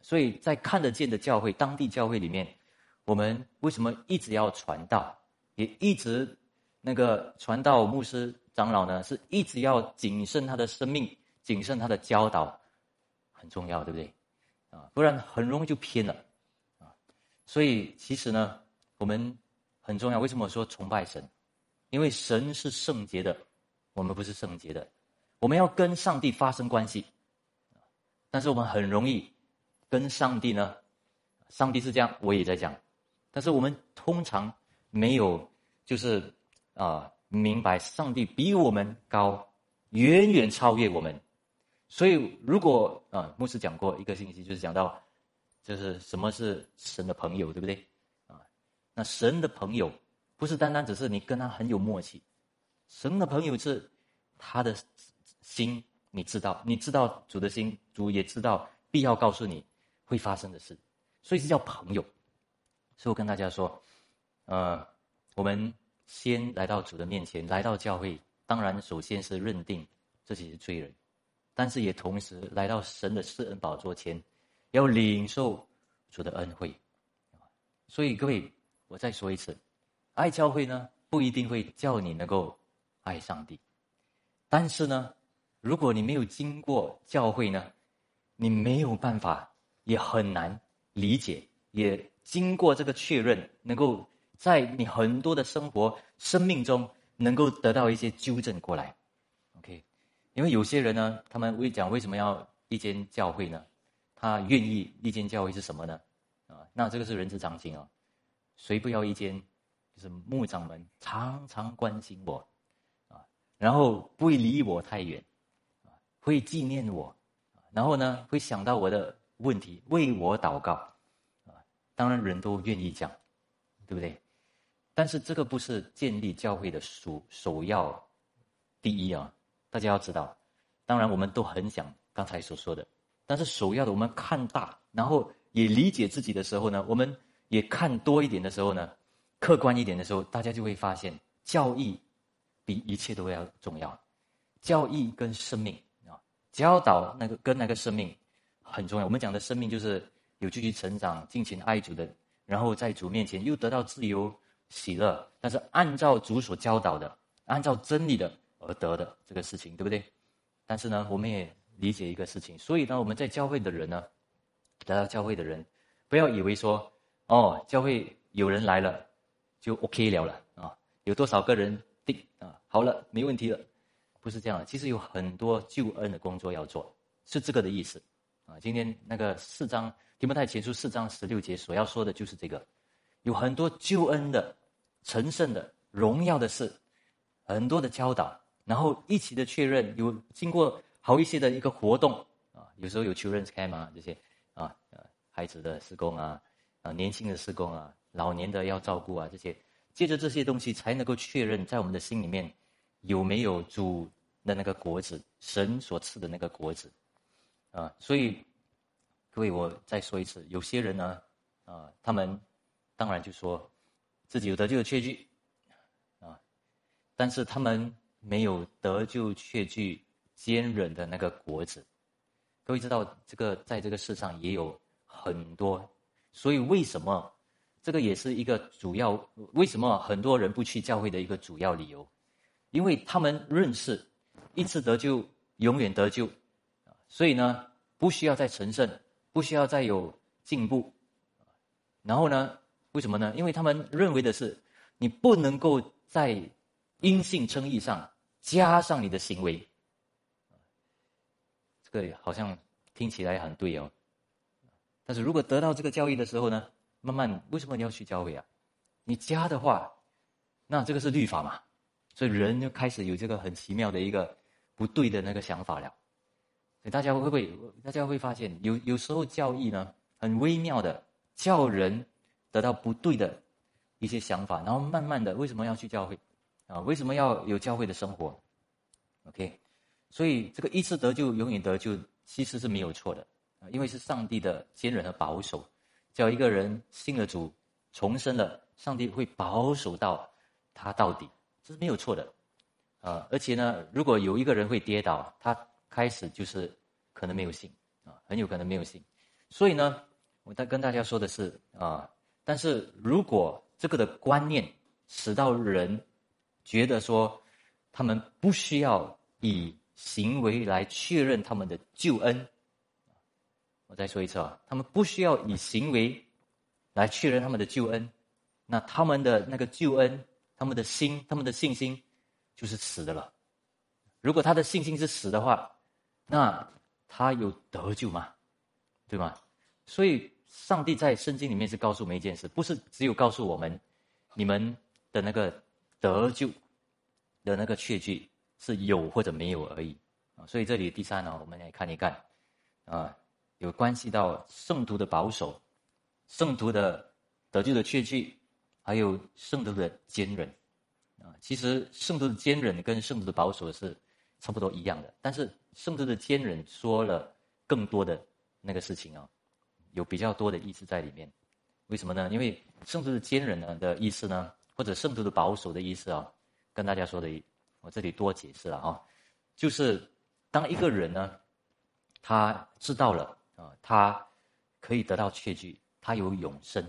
S1: 所以在看得见的教会、当地教会里面，我们为什么一直要传道？也一直，那个传道牧师长老呢，是一直要谨慎他的生命，谨慎他的教导，很重要，对不对？啊，不然很容易就偏了，啊，所以其实呢，我们很重要。为什么说崇拜神？因为神是圣洁的，我们不是圣洁的，我们要跟上帝发生关系，但是我们很容易跟上帝呢，上帝是这样，我也在讲，但是我们通常。没有，就是啊，明白上帝比我们高，远远超越我们。所以，如果啊，牧师讲过一个信息，就是讲到，就是什么是神的朋友，对不对？啊，那神的朋友不是单单只是你跟他很有默契，神的朋友是他的心，你知道，你知道主的心，主也知道必要告诉你会发生的事，所以是叫朋友。所以我跟大家说。呃，我们先来到主的面前，来到教会，当然首先是认定自己是罪人，但是也同时来到神的施恩宝座前，要领受主的恩惠。所以各位，我再说一次，爱教会呢，不一定会叫你能够爱上帝，但是呢，如果你没有经过教会呢，你没有办法，也很难理解，也经过这个确认，能够。在你很多的生活、生命中，能够得到一些纠正过来因为有些人呢，他们会讲为什么要一间教会呢？他愿意一间教会是什么呢？啊，那这个是人之常情啊。谁不要一间？就是牧长们常常关心我，啊，然后不会离我太远，啊，会纪念我，然后呢，会想到我的问题，为我祷告，啊，当然人都愿意讲，对不对？但是这个不是建立教会的首首要第一啊！大家要知道，当然我们都很想刚才所说的，但是首要的，我们看大，然后也理解自己的时候呢，我们也看多一点的时候呢，客观一点的时候，大家就会发现，教义比一切都要重要。教义跟生命啊，教导那个跟那个生命很重要。我们讲的生命就是有继续成长、尽情爱主的，然后在主面前又得到自由。喜乐，但是按照主所教导的，按照真理的而得的这个事情，对不对？但是呢，我们也理解一个事情，所以呢，我们在教会的人呢，来到教会的人，不要以为说，哦，教会有人来了，就 OK 了了啊，有多少个人定啊，好了，没问题了，不是这样的。其实有很多救恩的工作要做，是这个的意思啊。今天那个四章提摩太前书四章十六节所要说的就是这个。有很多救恩的、神圣的、荣耀的事，很多的教导，然后一起的确认，有经过好一些的一个活动啊，有时候有 children's camp 啊这些啊，孩子的施工啊，啊年轻的施工啊，老年的要照顾啊这些，借着这些东西才能够确认在我们的心里面有没有主的那个果子，神所赐的那个果子啊，所以各位我再说一次，有些人呢啊，他们。当然就说，自己有得救的确据，啊，但是他们没有得救却去坚韧的那个果子。各位知道，这个在这个世上也有很多，所以为什么这个也是一个主要？为什么很多人不去教会的一个主要理由？因为他们认识一次得救永远得救，所以呢，不需要再成圣，不需要再有进步，然后呢？为什么呢？因为他们认为的是，你不能够在因信称义上加上你的行为。这个好像听起来很对哦，但是如果得到这个教义的时候呢，慢慢为什么你要去教会啊？你加的话，那这个是律法嘛，所以人就开始有这个很奇妙的一个不对的那个想法了。所以大家会不会？大家会发现有有时候教义呢，很微妙的叫人得到不对的一些想法，然后慢慢的为什么要去教会啊？为什么要有教会的生活？OK。所以，这个一次得救，永远得救，其实是没有错的啊！因为是上帝的坚韧和保守，只要一个人信了主，重生了，上帝会保守到他到底，这是没有错的啊！而且呢，如果有一个人会跌倒，他开始就是可能没有信啊，很有可能没有信。所以呢，我在跟大家说的是啊，但是如果这个的观念使到人觉得说，他们不需要以行为来确认他们的救恩。我再说一次啊，他们不需要以行为来确认他们的救恩，那他们的那个救恩，他们的心，他们的信心就是死的了。如果他的信心是死的话，那他有得救吗？对吗？所以，上帝在圣经里面是告诉我们一件事，不是只有告诉我们你们的那个得救的那个确据。是有或者没有而已啊，所以这里第三呢，我们来看一看啊，有关系到圣徒的保守、圣徒的得救的确据，还有圣徒的坚韧啊。其实圣徒的坚韧跟圣徒的保守是差不多一样的，但是圣徒的坚韧说了更多的那个事情啊，有比较多的意思在里面。为什么呢？因为圣徒的坚韧呢的意思呢，或者圣徒的保守的意思啊，跟大家说的。我这里多解释了哈，就是当一个人呢，他知道了啊，他可以得到确据，他有永生，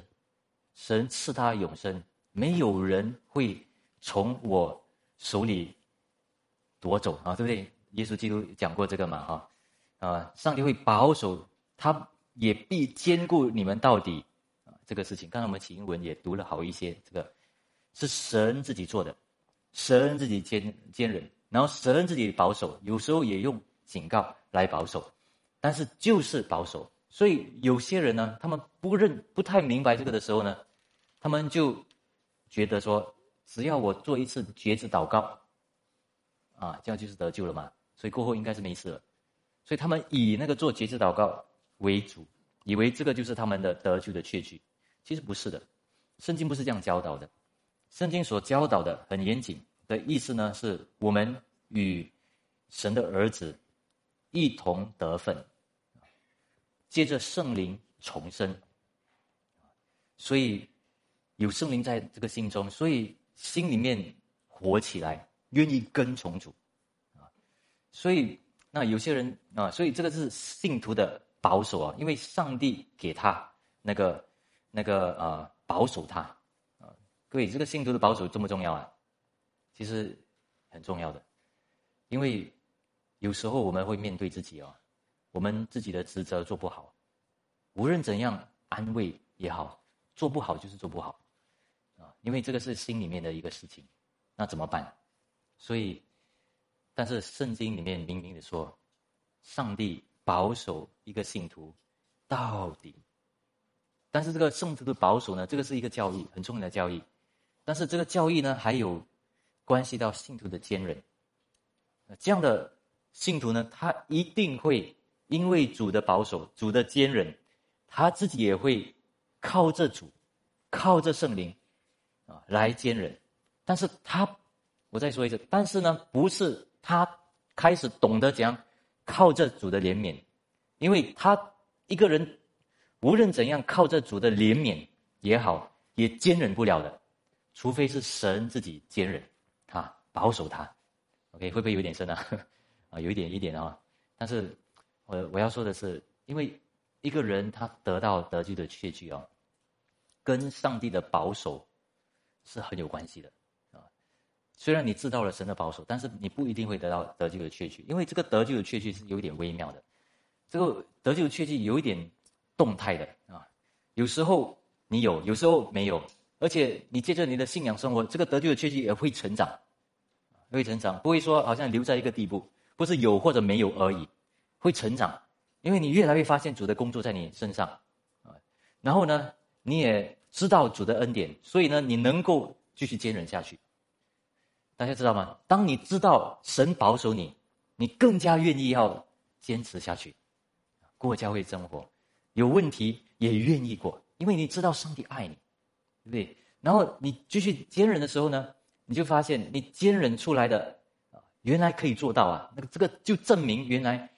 S1: 神赐他永生，没有人会从我手里夺走啊，对不对？耶稣基督讲过这个嘛哈，啊，上帝会保守，他也必兼顾你们到底啊，这个事情，刚才我们经文也读了好一些，这个是神自己做的。神自己坚坚韧，然后神自己保守，有时候也用警告来保守，但是就是保守。所以有些人呢，他们不认、不太明白这个的时候呢，他们就觉得说，只要我做一次绝子祷告，啊，这样就是得救了嘛。所以过后应该是没事了。所以他们以那个做绝子祷告为主，以为这个就是他们的得救的确据。其实不是的，圣经不是这样教导的。圣经所教导的很严谨的意思呢，是我们与神的儿子一同得分，借着圣灵重生，所以有圣灵在这个心中，所以心里面活起来，愿意跟从主。所以那有些人啊，所以这个是信徒的保守啊，因为上帝给他那个那个呃保守他。各位，这个信徒的保守重不重要啊？其实很重要的，因为有时候我们会面对自己哦，我们自己的职责做不好，无论怎样安慰也好，做不好就是做不好啊，因为这个是心里面的一个事情，那怎么办？所以，但是圣经里面明明的说，上帝保守一个信徒到底，但是这个圣徒的保守呢，这个是一个教义，很重要的教义。但是这个教义呢，还有关系到信徒的坚韧。这样的信徒呢，他一定会因为主的保守、主的坚韧，他自己也会靠着主、靠着圣灵啊来坚韧。但是他，我再说一次，但是呢，不是他开始懂得怎样靠着主的怜悯，因为他一个人无论怎样靠着主的怜悯也好，也坚忍不了的。除非是神自己坚忍，啊保守他，OK 会不会有点深啊？啊，有一点一点啊。但是，我我要说的是，因为一个人他得到得救的确据啊，跟上帝的保守是很有关系的啊。虽然你知道了神的保守，但是你不一定会得到得救的确据，因为这个得救的确据是有一点微妙的。这个得救的确据有一点动态的啊，有时候你有，有时候没有。而且你接着你的信仰生活，这个得救的确据也会成长，会成长，不会说好像留在一个地步，不是有或者没有而已，会成长，因为你越来越发现主的工作在你身上，啊，然后呢，你也知道主的恩典，所以呢，你能够继续坚忍下去。大家知道吗？当你知道神保守你，你更加愿意要坚持下去，过教会生活，有问题也愿意过，因为你知道上帝爱你，对不对？然后你继续坚忍的时候呢，你就发现你坚忍出来的啊，原来可以做到啊！那个这个就证明原来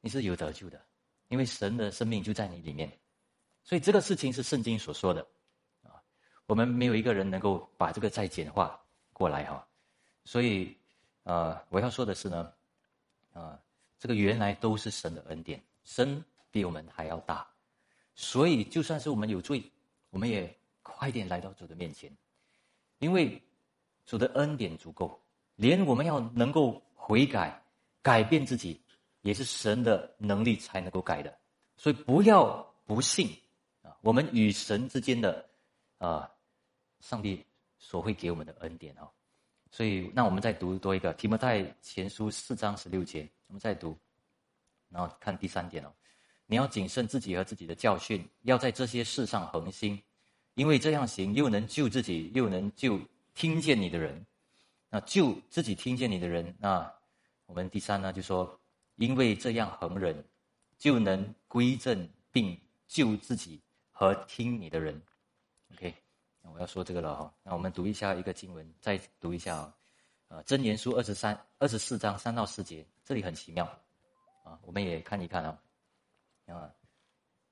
S1: 你是有得救的，因为神的生命就在你里面，所以这个事情是圣经所说的啊。我们没有一个人能够把这个再简化过来哈。所以，呃，我要说的是呢，啊，这个原来都是神的恩典，神比我们还要大，所以就算是我们有罪，我们也快点来到主的面前，因为主的恩典足够，连我们要能够悔改、改变自己，也是神的能力才能够改的，所以不要不信啊，我们与神之间的啊，上帝所会给我们的恩典啊。所以，那我们再读多一个《提摩太前书》四章十六节，我们再读，然后看第三点哦。你要谨慎自己和自己的教训，要在这些事上恒心，因为这样行又能救自己，又能救听见你的人。那救自己听见你的人，那我们第三呢，就说，因为这样恒忍，就能归正并救自己和听你的人。OK。我要说这个了哈，那我们读一下一个经文，再读一下啊，呃，真言书二十三、二十四章三到四节，这里很奇妙，啊，我们也看一看啊，啊，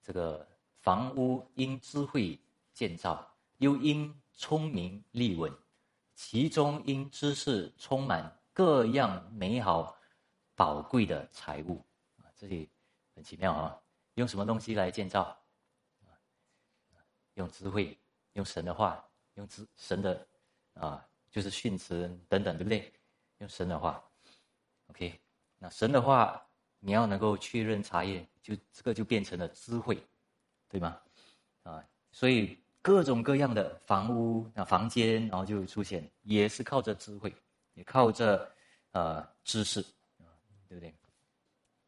S1: 这个房屋因智慧建造，又因聪明立稳，其中因知识充满各样美好宝贵的财物，啊，这里很奇妙啊，用什么东西来建造？用智慧。用神的话，用之神的啊，就是训词等等，对不对？用神的话，OK。那神的话，你要能够确认查验，就这个就变成了智慧，对吗？啊，所以各种各样的房屋啊、房间，然后就出现，也是靠着智慧，也靠着呃知识啊，对不对？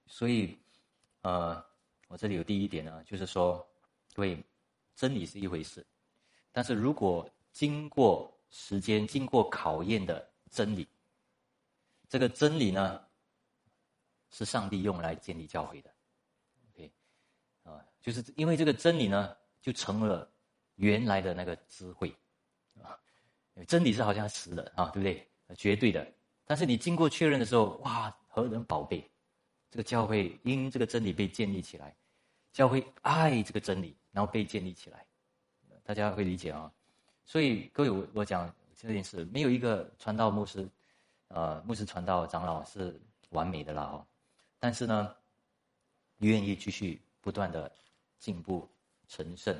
S1: 所以呃，我这里有第一点呢，就是说，对，真理是一回事。但是如果经过时间、经过考验的真理，这个真理呢，是上帝用来建立教会的，OK，啊，就是因为这个真理呢，就成了原来的那个智慧，啊，真理是好像死的啊，对不对？绝对的，但是你经过确认的时候，哇，何等宝贝！这个教会因这个真理被建立起来，教会爱这个真理，然后被建立起来。大家会理解啊，所以各位，我我讲这件事，没有一个传道牧师，呃，牧师传道长老是完美的啦哦，但是呢，愿意继续不断的进步成圣，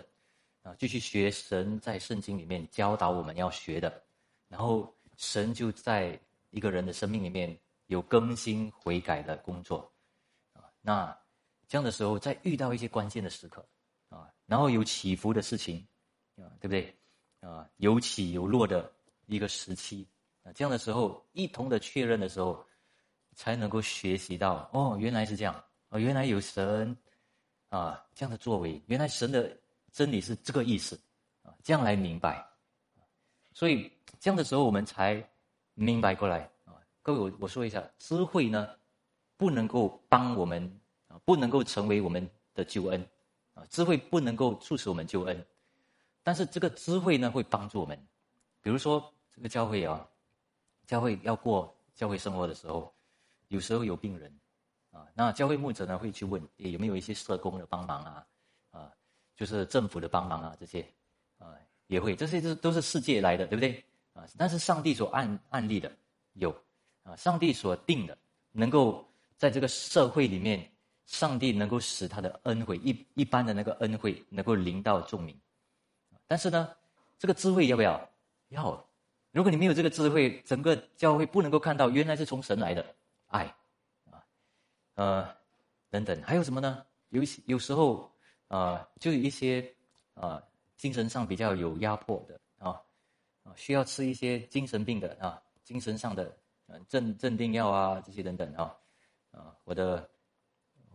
S1: 啊，继续学神在圣经里面教导我们要学的，然后神就在一个人的生命里面有更新悔改的工作，啊，那这样的时候，在遇到一些关键的时刻，啊，然后有起伏的事情。啊，对不对？啊，有起有落的一个时期啊，这样的时候，一同的确认的时候，才能够学习到哦，原来是这样哦，原来有神啊这样的作为，原来神的真理是这个意思啊，这样来明白。所以这样的时候，我们才明白过来啊。各位，我我说一下，智慧呢，不能够帮我们啊，不能够成为我们的救恩啊，智慧不能够促使我们救恩。但是这个智慧呢，会帮助我们。比如说，这个教会啊，教会要过教会生活的时候，有时候有病人啊，那教会牧者呢会去问，有没有一些社工的帮忙啊？就是政府的帮忙啊，这些啊也会，这些都都是世界来的，对不对？啊，但是上帝所案案例的有啊，上帝所定的，能够在这个社会里面，上帝能够使他的恩惠一一般的那个恩惠能够临到众民。但是呢，这个智慧要不要？要。如果你没有这个智慧，整个教会不能够看到原来是从神来的爱，啊，呃，等等，还有什么呢？有有时候啊，就一些啊，精神上比较有压迫的啊，啊，需要吃一些精神病的啊，精神上的嗯，镇镇定药啊这些等等啊，啊，我的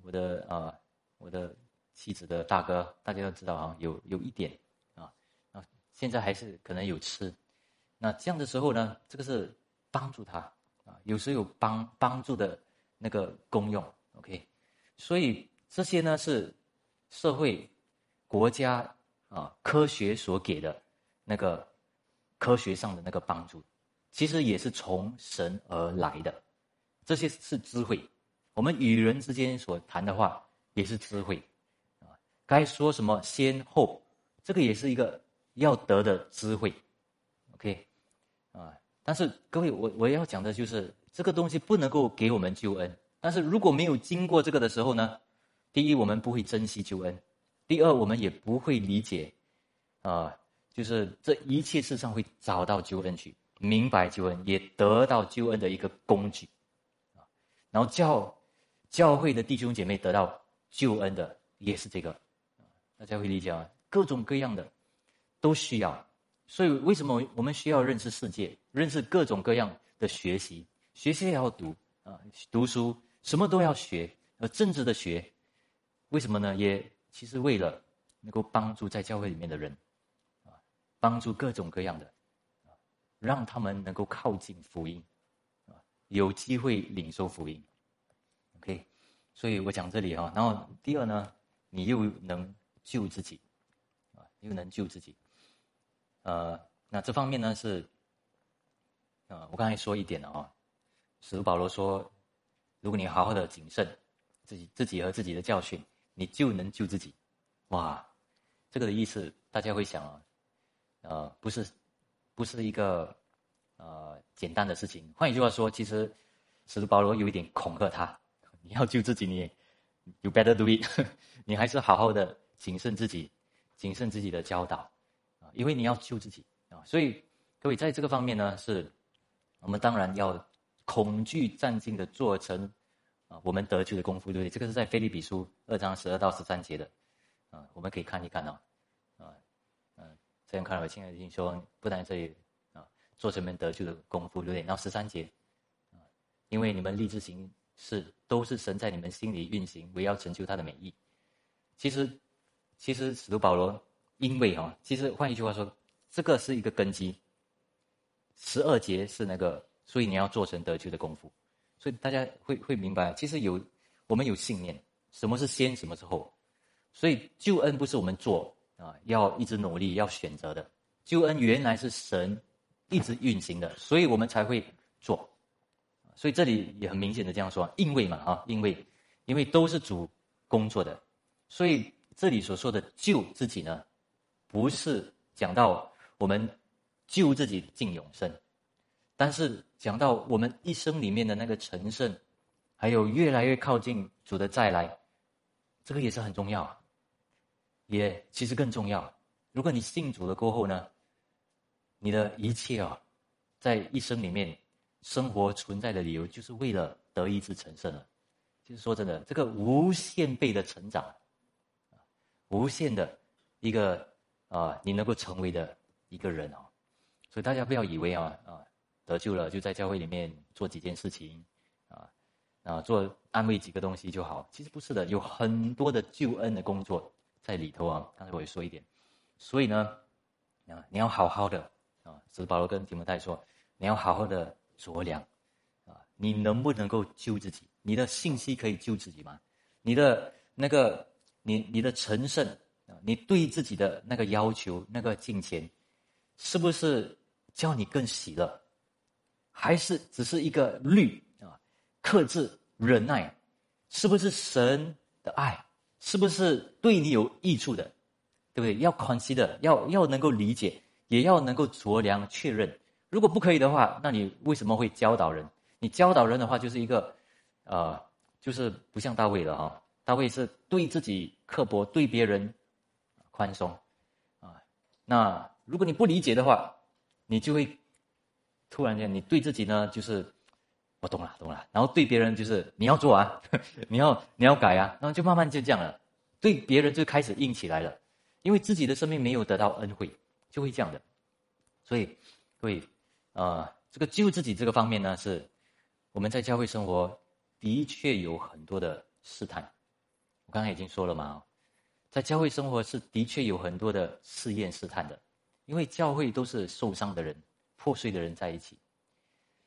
S1: 我的啊我的妻子的大哥，大家都知道啊，有有一点啊啊，现在还是可能有吃，那这样的时候呢，这个是帮助他啊，有时有帮帮助的那个功用，OK，所以这些呢是社会国家啊科学所给的那个科学上的那个帮助。其实也是从神而来的，这些是智慧。我们与人之间所谈的话也是智慧，啊，该说什么先后，这个也是一个要得的智慧。OK，啊，但是各位，我我要讲的就是这个东西不能够给我们救恩。但是如果没有经过这个的时候呢，第一我们不会珍惜救恩，第二我们也不会理解，啊，就是这一切事上会找到救恩去。明白救恩，也得到救恩的一个工具，啊，然后教教会的弟兄姐妹得到救恩的也是这个，大家会理解吗？各种各样的都需要，所以为什么我们需要认识世界，认识各种各样的学习？学习也要读啊，读书什么都要学，呃，政治的学，为什么呢？也其实为了能够帮助在教会里面的人，啊，帮助各种各样的。让他们能够靠近福音，啊，有机会领受福音。OK，所以我讲这里哈。然后第二呢，你又能救自己，啊，又能救自己。呃，那这方面呢是，啊，我刚才说一点了啊。使徒保罗说，如果你好好的谨慎自己自己和自己的教训，你就能救自己。哇，这个的意思大家会想啊，呃，不是。不是一个呃简单的事情。换一句话说，其实使徒保罗有一点恐吓他：你要救自己，你 you better do it，你还是好好的谨慎自己，谨慎自己的教导啊，因为你要救自己啊。所以各位在这个方面呢，是我们当然要恐惧战兢的做成啊我们得救的功夫，对不对？这个是在腓立比书二章十二到十三节的啊，我们可以看一看哦。这样看来，亲爱的弟兄说，不但这里啊，做成门得救的功夫，对不对？然后十三节啊，因为你们立志行事，都是神在你们心里运行，为要成就他的美意。其实，其实使徒保罗因为哈，其实换一句话说，这个是一个根基。十二节是那个，所以你要做成得救的功夫。所以大家会会明白，其实有我们有信念，什么是先，什么是后。所以救恩不是我们做。啊，要一直努力，要选择的救恩原来是神一直运行的，所以我们才会做。所以这里也很明显的这样说，因为嘛，啊，因为因为都是主工作的，所以这里所说的救自己呢，不是讲到我们救自己进永生，但是讲到我们一生里面的那个成圣，还有越来越靠近主的再来，这个也是很重要。也其实更重要。如果你信主了过后呢，你的一切啊，在一生里面生活存在的理由，就是为了得一之成圣了。就是说真的，这个无限倍的成长，无限的一个啊，你能够成为的一个人啊。所以大家不要以为啊啊得救了就在教会里面做几件事情啊啊做安慰几个东西就好。其实不是的，有很多的救恩的工作。在里头啊，刚才我也说一点，所以呢，啊，你要好好的啊，使保罗跟提摩太说，你要好好的酌量，啊，你能不能够救自己？你的信息可以救自己吗？你的那个，你你的成圣啊，你对自己的那个要求，那个金钱，是不是叫你更喜乐？还是只是一个律啊，克制忍耐？是不是神的爱？是不是对你有益处的，对不对？要宽心的，要要能够理解，也要能够酌量确认。如果不可以的话，那你为什么会教导人？你教导人的话，就是一个，呃，就是不像大卫了哈。大卫是对自己刻薄，对别人宽松，啊，那如果你不理解的话，你就会突然间，你对自己呢，就是。我懂了，懂了。然后对别人就是你要做啊，你要你要改啊，然后就慢慢就这样了。对别人就开始硬起来了，因为自己的生命没有得到恩惠，就会这样的。所以，各位，呃，这个救自己这个方面呢，是我们在教会生活的确有很多的试探。我刚才已经说了嘛，在教会生活是的确有很多的试验试探的，因为教会都是受伤的人、破碎的人在一起。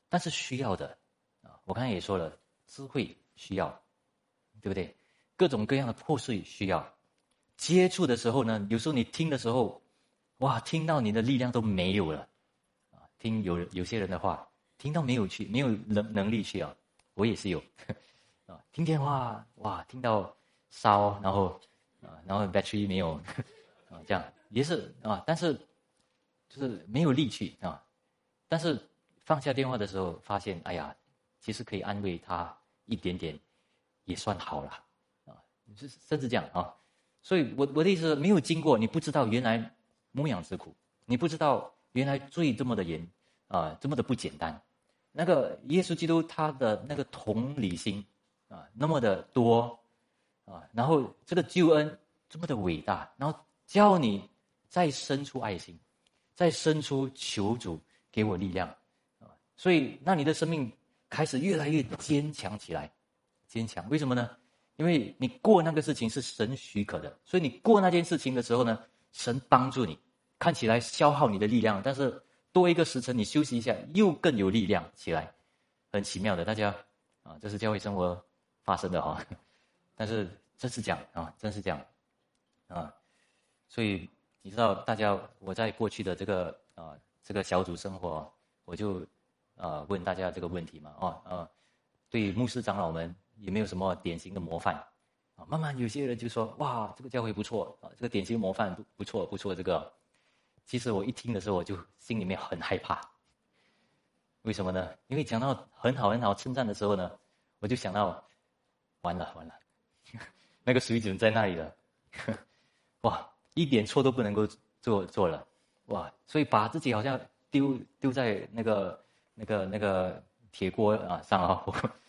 S1: 但是需要的啊，我刚才也说了，智慧需要，对不对？各种各样的破碎需要。接触的时候呢，有时候你听的时候，哇，听到你的力量都没有了。听有有些人的话，听到没有去，没有能能力去啊，我也是有，啊，听电话哇，听到烧，然后啊，然后 battery 没有，啊，这样也是啊，但是就是没有力气啊，但是放下电话的时候，发现哎呀，其实可以安慰他一点点，也算好了啊，是甚至这样啊，所以我我的意思，没有经过，你不知道原来牧养之苦，你不知道。原来罪这么的严，啊，这么的不简单。那个耶稣基督他的那个同理心，啊，那么的多，啊，然后这个救恩这么的伟大，然后叫你再生出爱心，再生出求主给我力量，啊，所以那你的生命开始越来越坚强起来，坚强。为什么呢？因为你过那个事情是神许可的，所以你过那件事情的时候呢，神帮助你。看起来消耗你的力量，但是多一个时辰，你休息一下，又更有力量起来，很奇妙的。大家啊，这是教会生活发生的哈。但是真是讲啊，真是讲啊。所以你知道，大家我在过去的这个啊这个小组生活，我就啊问大家这个问题嘛，哦啊，对牧师长老们有没有什么典型的模范啊？慢慢有些人就说，哇，这个教会不错啊，这个典型模范不不错不错，这个。其实我一听的时候，我就心里面很害怕。为什么呢？因为讲到很好很好称赞的时候呢，我就想到，完了完了，那个水准在那里了，哇，一点错都不能够做做了，哇，所以把自己好像丢丢在那个那个那个铁锅啊上啊，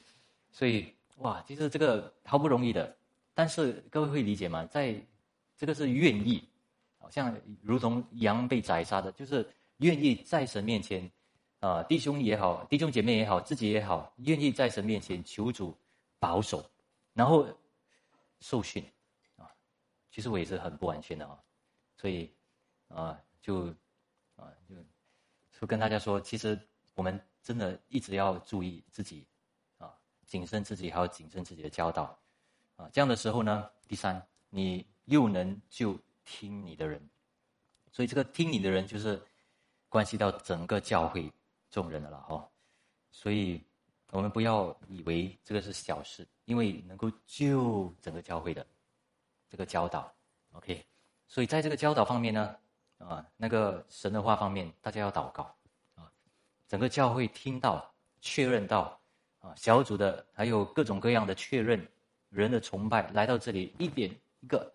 S1: 所以哇，其实这个好不容易的，但是各位会理解吗？在这个是愿意。好像如同羊被宰杀的，就是愿意在神面前，啊，弟兄也好，弟兄姐妹也好，自己也好，愿意在神面前求主保守，然后受训，啊，其实我也是很不完全的啊，所以啊，就啊，就就跟大家说，其实我们真的一直要注意自己，啊，谨慎自己，还要谨慎自己的教导，啊，这样的时候呢，第三，你又能就。听你的人，所以这个听你的人就是关系到整个教会众人的了哦。所以我们不要以为这个是小事，因为能够救整个教会的这个教导，OK。所以在这个教导方面呢，啊，那个神的话方面，大家要祷告啊。整个教会听到、确认到啊，小组的还有各种各样的确认，人的崇拜来到这里，一点一个。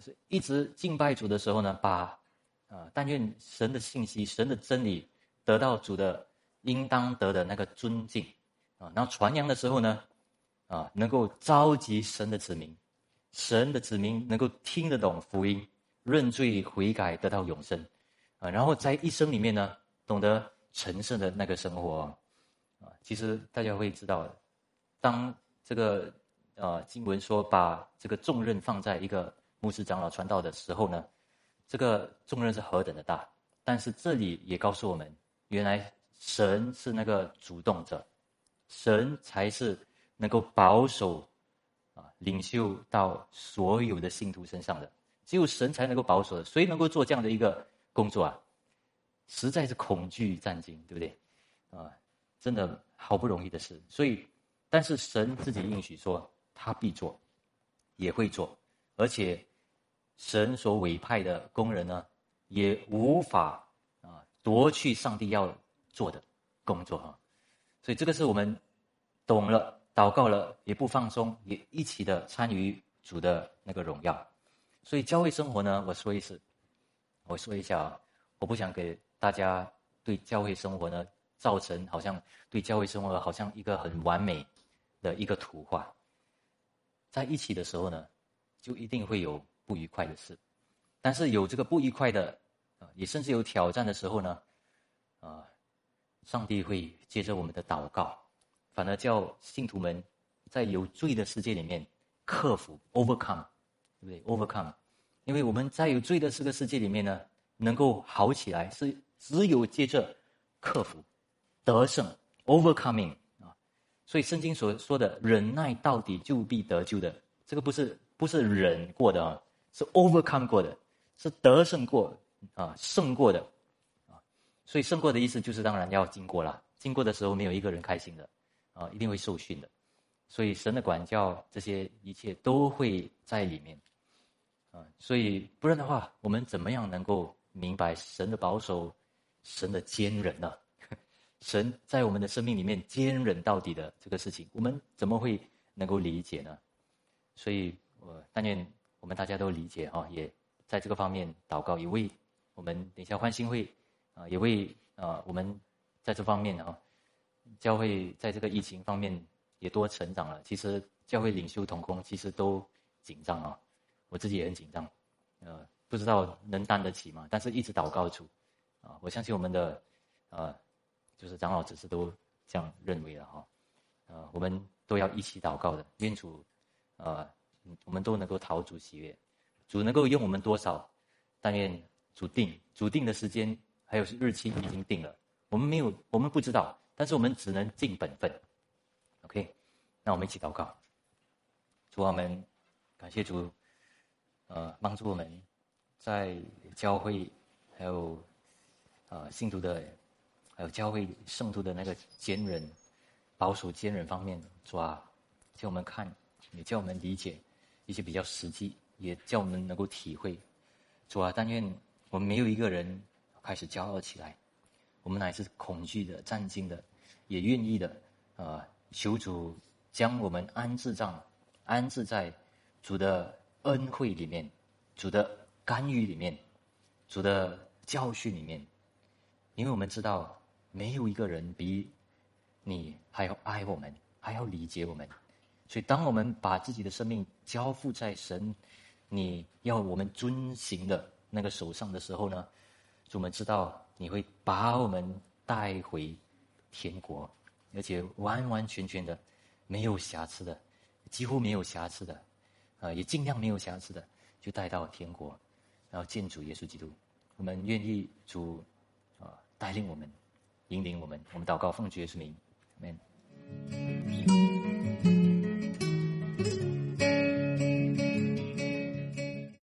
S1: 是一直敬拜主的时候呢，把啊，但愿神的信息、神的真理得到主的应当得的那个尊敬啊。然后传扬的时候呢，啊，能够召集神的子民，神的子民能够听得懂福音，认罪悔改，得到永生啊。然后在一生里面呢，懂得成圣的那个生活啊。其实大家会知道，当这个啊经文说把这个重任放在一个。牧师长老传道的时候呢，这个重任是何等的大，但是这里也告诉我们，原来神是那个主动者，神才是能够保守啊领袖到所有的信徒身上的，只有神才能够保守，谁能够做这样的一个工作啊？实在是恐惧战惊，对不对？啊，真的好不容易的事，所以，但是神自己应许说，他必做，也会做，而且。神所委派的工人呢，也无法啊夺去上帝要做的工作哈，所以这个是我们懂了、祷告了，也不放松，也一起的参与主的那个荣耀。所以教会生活呢，我说一次，我说一下啊，我不想给大家对教会生活呢造成好像对教会生活好像一个很完美的一个图画，在一起的时候呢，就一定会有。不愉快的事，但是有这个不愉快的啊，也甚至有挑战的时候呢，啊，上帝会接着我们的祷告，反而叫信徒们在有罪的世界里面克服 （overcome），对不对？overcome，因为我们在有罪的这个世界里面呢，能够好起来，是只有借着克服、得胜 （overcoming） 啊。所以圣经所说的忍耐到底就必得救的，这个不是不是忍过的啊，是 overcome 过的，是得胜过啊，胜过的啊。所以胜过的意思就是当然要经过了，经过的时候没有一个人开心的。啊，一定会受训的，所以神的管教这些一切都会在里面，啊，所以不然的话，我们怎么样能够明白神的保守、神的坚忍呢？神在我们的生命里面坚忍到底的这个事情，我们怎么会能够理解呢？所以，我但愿我们大家都理解啊，也在这个方面祷告，也为我们等一下欢心会啊，也为啊我们在这方面啊。教会在这个疫情方面也多成长了。其实教会领袖同工其实都紧张啊，我自己也很紧张，呃，不知道能担得起吗？但是一直祷告主，啊，我相信我们的，呃，就是长老只是都这样认为了哈，呃，我们都要一起祷告的，愿主，呃，我们都能够讨主喜悦，主能够用我们多少，但愿主定主定的时间还有日期已经定了，我们没有，我们不知道。但是我们只能尽本分，OK？那我们一起祷告，主我们感谢主，呃，帮助我们在教会还有呃信徒的还有教会圣徒的那个坚忍、保守、坚韧方面，主啊，叫我们看，也叫我们理解一些比较实际，也叫我们能够体会，主啊，但愿我们没有一个人开始骄傲起来。我们乃是恐惧的、战惊的，也愿意的，啊！求主将我们安置在安置在主的恩惠里面，主的干预里面，主的教训里面，因为我们知道没有一个人比你还要爱我们，还要理解我们。所以，当我们把自己的生命交付在神你要我们遵行的那个手上的时候呢，我们知道。你会把我们带回天国，而且完完全全的没有瑕疵的，几乎没有瑕疵的，啊，也尽量没有瑕疵的，就带到天国，然后见主耶稣基督。我们愿意主啊带领我们，引领我们。我们祷告奉主耶稣名，阿门。